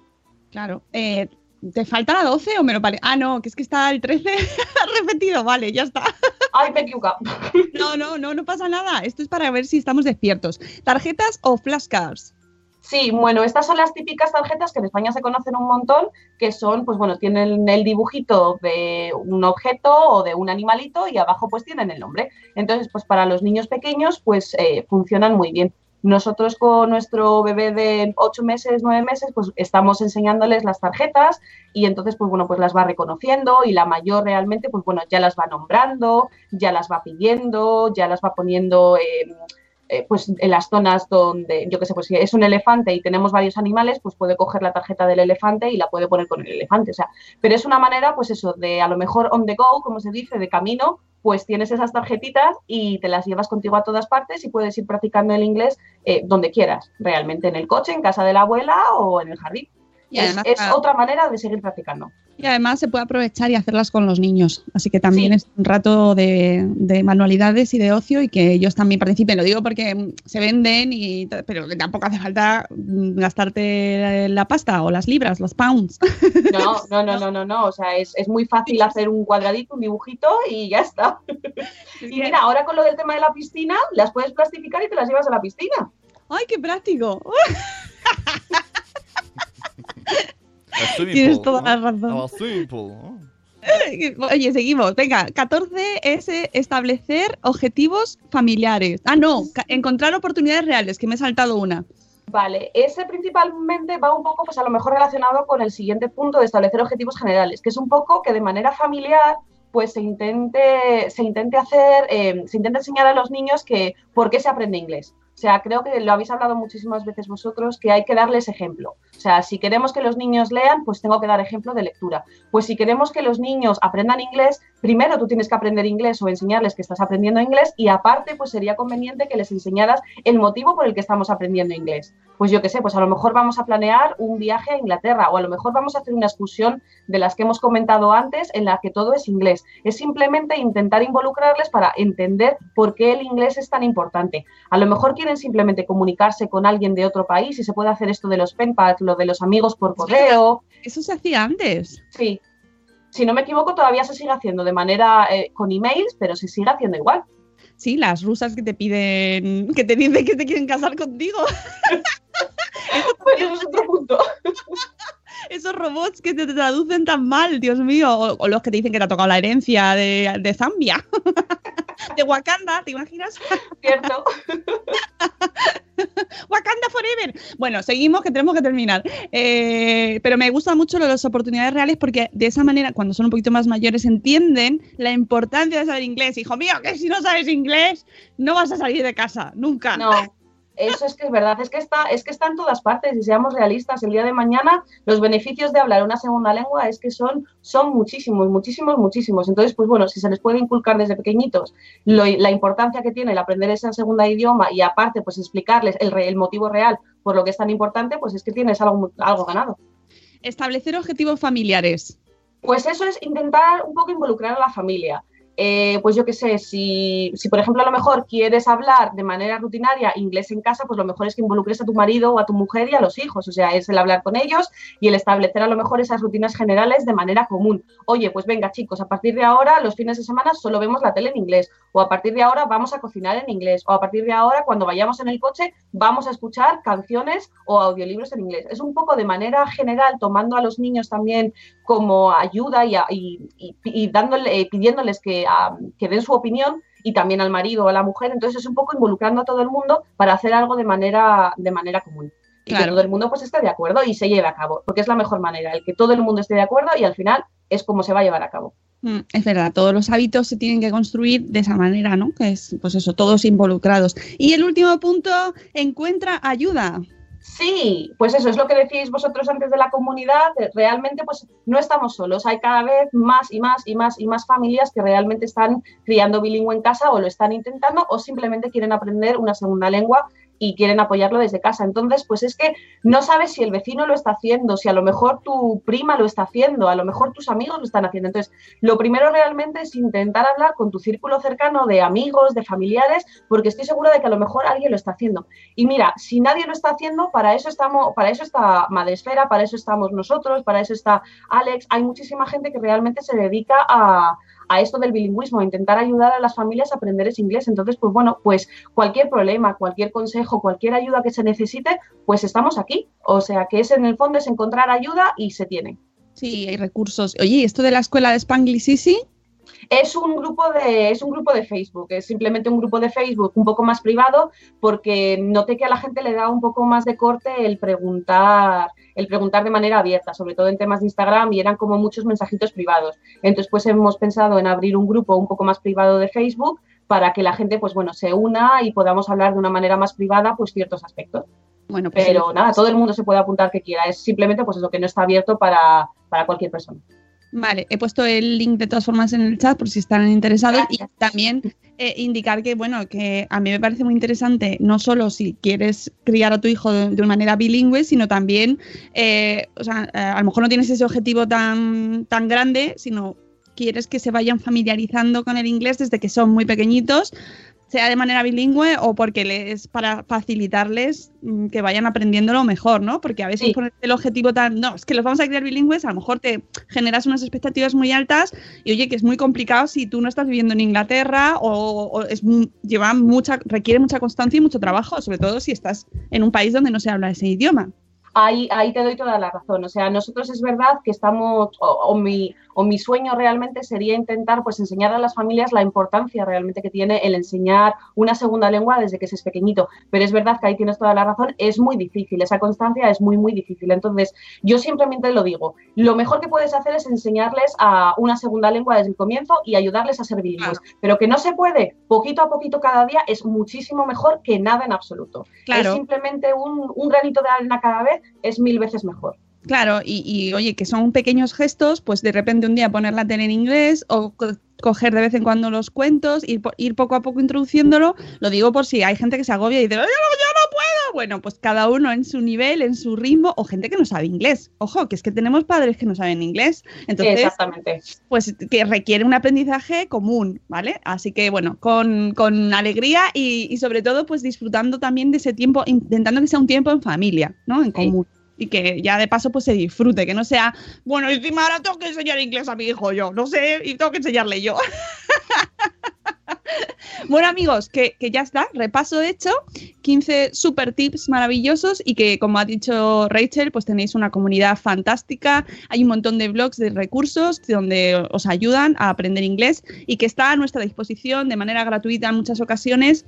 Claro. Eh, ¿Te falta la 12 o me lo parece? Ah, no, que es que está el 13 [laughs] repetido. Vale, ya está. Ay, me. [laughs] No, no, no, no pasa nada. Esto es para ver si estamos despiertos. ¿Tarjetas o flashcards? Sí, bueno, estas son las típicas tarjetas que en España se conocen un montón, que son, pues bueno, tienen el dibujito de un objeto o de un animalito y abajo pues tienen el nombre. Entonces, pues para los niños pequeños, pues eh, funcionan muy bien. Nosotros con nuestro bebé de 8 meses, 9 meses, pues estamos enseñándoles las tarjetas y entonces, pues bueno, pues las va reconociendo y la mayor realmente, pues bueno, ya las va nombrando, ya las va pidiendo, ya las va poniendo... Eh, eh, pues en las zonas donde, yo qué sé, pues si es un elefante y tenemos varios animales, pues puede coger la tarjeta del elefante y la puede poner con el elefante. O sea, pero es una manera, pues eso, de a lo mejor on the go, como se dice, de camino, pues tienes esas tarjetitas y te las llevas contigo a todas partes y puedes ir practicando el inglés eh, donde quieras, realmente en el coche, en casa de la abuela o en el jardín. Y es, además, es claro. otra manera de seguir practicando. Y además se puede aprovechar y hacerlas con los niños. Así que también Sí. es un rato de, de manualidades y de ocio y que ellos también participen. Lo digo porque se venden, y, pero tampoco hace falta mm, gastarte la pasta o las libras, los pounds. No, no, [laughs] no, no, no, no. O sea, es, es muy fácil hacer un cuadradito, un dibujito y ya está. [laughs] Y mira, ahora con lo del tema de la piscina, las puedes plastificar y te las llevas a la piscina. ¡Ay, qué práctico! Tienes toda la razón. [laughs] Oye, seguimos. Venga, 14 es establecer objetivos familiares. Ah, no, encontrar oportunidades reales, que me he saltado una. Vale, ese principalmente va un poco, pues a lo mejor relacionado con el siguiente punto de establecer objetivos generales, que es un poco que de manera familiar, pues se intente, se intente hacer, eh, se intente enseñar a los niños que por qué se aprende inglés. O sea, creo que lo habéis hablado muchísimas veces vosotros, que hay que darles ejemplo. O sea, si queremos que los niños lean, pues tengo que dar ejemplo de lectura. Pues si queremos que los niños aprendan inglés, primero tú tienes que aprender inglés o enseñarles que estás aprendiendo inglés y aparte, pues sería conveniente que les enseñaras el motivo por el que estamos aprendiendo inglés. Pues yo qué sé, pues a lo mejor vamos a planear un viaje a Inglaterra o a lo mejor vamos a hacer una excursión de las que hemos comentado antes en la que todo es inglés. Es simplemente intentar involucrarles para entender por qué el inglés es tan importante. A lo mejor quieren simplemente comunicarse con alguien de otro país y se puede hacer esto de los pen pals, lo de los amigos por correo. Eso se hacía antes. Sí. Si no me equivoco, todavía se sigue haciendo de manera eh, con emails, pero se sigue haciendo igual. Sí, las rusas que te piden, que te dicen que te quieren casar contigo. [laughs] Eso es otro punto. [laughs] Esos robots que te traducen tan mal, Dios mío. O, o los que te dicen que te ha tocado la herencia de, de Zambia. [laughs] De Wakanda, ¿te imaginas? Cierto. [laughs] Wakanda Forever. Bueno, seguimos que tenemos que terminar. Eh, pero me gusta mucho las oportunidades reales porque de esa manera, cuando son un poquito más mayores, entienden la importancia de saber inglés. Hijo mío, que si no sabes inglés, no vas a salir de casa, nunca. No, eso es que es verdad, es que está, es que está en todas partes y seamos realistas, el día de mañana los beneficios de hablar una segunda lengua es que son, son muchísimos, muchísimos, muchísimos. Entonces, pues bueno, si se les puede inculcar desde pequeñitos lo- la importancia que tiene el aprender ese segunda idioma y aparte pues explicarles el, el motivo real por lo que es tan importante, pues es que tienes algo, algo ganado. Establecer objetivos familiares. Pues eso es intentar un poco involucrar a la familia. Eh, pues yo qué sé, si, si por ejemplo a lo mejor quieres hablar de manera rutinaria inglés en casa, pues lo mejor es que involucres a tu marido o a tu mujer y a los hijos. O sea, es el hablar con ellos y el establecer a lo mejor esas rutinas generales de manera común. Oye, pues venga chicos, a partir de ahora los fines de semana solo vemos la tele en inglés. O a partir de ahora vamos a cocinar en inglés. O a partir de ahora cuando vayamos en el coche vamos a escuchar canciones o audiolibros en inglés. Es un poco de manera general tomando a los niños también como ayuda y, a- y- y- y dándole, pidiéndoles que, ah, que den su opinión y también al marido o a la mujer. Entonces es un poco involucrando a todo el mundo para hacer algo de manera, de manera común. Y que todo el mundo pues esté de acuerdo y se lleve a cabo, porque es la mejor manera, el que todo el mundo esté de acuerdo y al final es como se va a llevar a cabo. Mm, Es verdad, todos los hábitos se tienen que construir de esa manera, ¿no? Que es, pues eso, todos involucrados. Y el último punto, encuentra ayuda. Sí, pues eso es lo que decíais vosotros antes de la comunidad. eh, Realmente, pues no estamos solos. Hay cada vez más y más y más y más familias que realmente están criando bilingüe en casa o lo están intentando o simplemente quieren aprender una segunda lengua y quieren apoyarlo desde casa. Entonces, pues es que no sabes si el vecino lo está haciendo, si a lo mejor tu prima lo está haciendo, a lo mejor tus amigos lo están haciendo. Entonces, lo primero realmente es intentar hablar con tu círculo cercano de amigos, de familiares, porque estoy segura de que a lo mejor alguien lo está haciendo. Y mira, si nadie lo está haciendo, para eso estamos, para eso está Madresfera, para eso estamos nosotros, para eso está Alex. Hay muchísima gente que realmente se dedica a, a esto del bilingüismo, a intentar ayudar a las familias a aprender ese inglés. Entonces, pues bueno, pues cualquier problema, cualquier consejo, cualquier ayuda que se necesite, pues estamos aquí. O sea, que es en el fondo es encontrar ayuda y se tiene. Sí, hay recursos. Oye, ¿esto de la escuela de Spanglish Easy? Es un grupo de, es un grupo de Facebook, es simplemente un grupo de Facebook un poco más privado, porque noté que a la gente le da un poco más de corte el preguntar, el preguntar de manera abierta, sobre todo en temas de Instagram, y eran como muchos mensajitos privados. Entonces, pues hemos pensado en abrir un grupo un poco más privado de Facebook para que la gente, pues bueno, se una y podamos hablar de una manera más privada, pues ciertos aspectos. Bueno, pues Pero nada, todo el mundo se puede apuntar que quiera. Es simplemente, pues eso, que no está abierto para, para cualquier persona. Vale, he puesto el link de todas formas en el chat por si están interesados Gracias. y también eh, indicar que, bueno, que a mí me parece muy interesante no solo si quieres criar a tu hijo de, de una manera bilingüe, sino también, eh, o sea, eh, a lo mejor no tienes ese objetivo tan, tan grande, sino quieres que se vayan familiarizando con el inglés desde que son muy pequeñitos, sea de manera bilingüe o porque les para facilitarles mm, que vayan aprendiéndolo mejor, ¿no? Porque a veces Sí. poner el objetivo tan, no, es que los vamos a criar bilingües, a lo mejor te generas unas expectativas muy altas y oye, que es muy complicado si tú no estás viviendo en Inglaterra o, o es lleva mucha, requiere mucha constancia y mucho trabajo, sobre todo si estás en un país donde no se habla ese idioma. Ahí, ahí te doy toda la razón. O sea, nosotros es verdad que estamos, o, o mi, o mi sueño realmente sería intentar pues enseñar a las familias la importancia realmente que tiene el enseñar una segunda lengua desde que se es pequeñito. Pero es verdad que ahí tienes toda la razón, es muy difícil, esa constancia es muy, muy difícil. Entonces, yo simplemente lo digo, lo mejor que puedes hacer es enseñarles a una segunda lengua desde el comienzo y ayudarles a ser bilingües. Pero que no se puede, poquito a poquito cada día, es muchísimo mejor que nada en absoluto. Claro. Es simplemente un, un granito de arena cada vez, es mil veces mejor. Claro, y, y, oye, que son pequeños gestos, pues de repente un día poner la tele en inglés o co- coger de vez en cuando los cuentos, ir, ir poco a poco introduciéndolo. Lo digo por si hay gente que se agobia y dice, "Yo no, yo no puedo. Bueno, pues cada uno en su nivel, en su ritmo, o gente que no sabe inglés. Ojo, que es que tenemos padres que no saben inglés. Entonces, Exactamente. pues que requiere un aprendizaje común, ¿vale? Así que bueno, con, con alegría y, y sobre todo pues disfrutando también de ese tiempo, intentando que sea un tiempo en familia, ¿no? En Sí. Y que ya de paso pues se disfrute, que no sea, bueno, encima ahora tengo que enseñar inglés a mi hijo yo, no sé, y tengo que enseñarle yo. [laughs] Bueno amigos, que, que ya está, repaso hecho, 15 super tips maravillosos y que como ha dicho Rachel, pues tenéis una comunidad fantástica, hay un montón de blogs de recursos donde os ayudan a aprender inglés y que está a nuestra disposición de manera gratuita en muchas ocasiones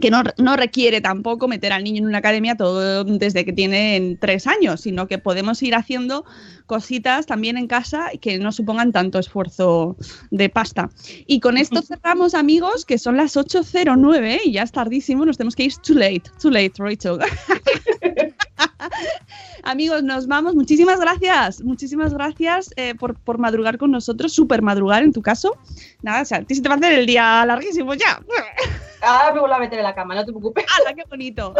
que no, no requiere tampoco meter al niño en una academia todo desde que tienen tres años, sino que podemos ir haciendo cositas también en casa y que no supongan tanto esfuerzo de pasta. Y con esto cerramos, amigos, que son las 8.09 y ya es tardísimo, nos tenemos que ir too late, too late, Rachel. [laughs] Amigos, nos vamos. Muchísimas gracias. Muchísimas gracias eh, por, por madrugar con nosotros, súper madrugar en tu caso. Nada, o sea, a ti se te va a hacer el día larguísimo ya. [laughs] Ahora me vuelvo a meter en la cama, no te preocupes. [laughs] ¡Hala, qué bonito!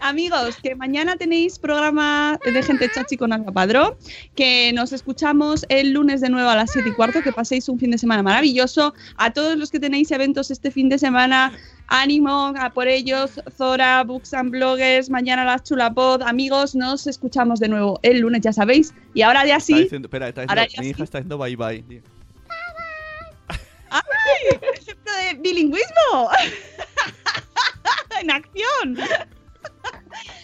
Amigos, que mañana tenéis programa de Gente Chachi con Alba Padrón, que nos escuchamos el lunes de nuevo a las 7 y cuarto, que paséis un fin de semana maravilloso. A todos los que tenéis eventos este fin de semana, ánimo a por ellos, Zora, Books and Bloggers, mañana las Chulapod. Amigos, nos escuchamos de nuevo el lunes, ya sabéis. Y ahora ya Está sí, diciendo, espera, está Ahora diciendo, ya mi sí. hija está diciendo bye bye. tío. [laughs] ¡ay! Ejemplo de bilingüismo. [laughs] en acción.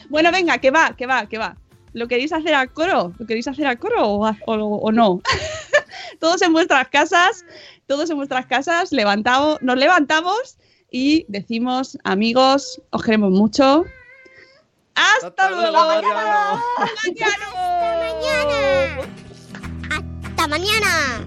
bueno, venga, que va, que va, que va. ¿Lo queréis hacer a coro? ¿Lo queréis hacer a coro o, a- o- o no? [laughs] todos en vuestras casas, todos en vuestras casas, levantamos, nos levantamos y decimos, amigos, os queremos mucho. ¡Hasta, Hasta luego! luego, Mariano. ¡Mariano! ¡Hasta mañana!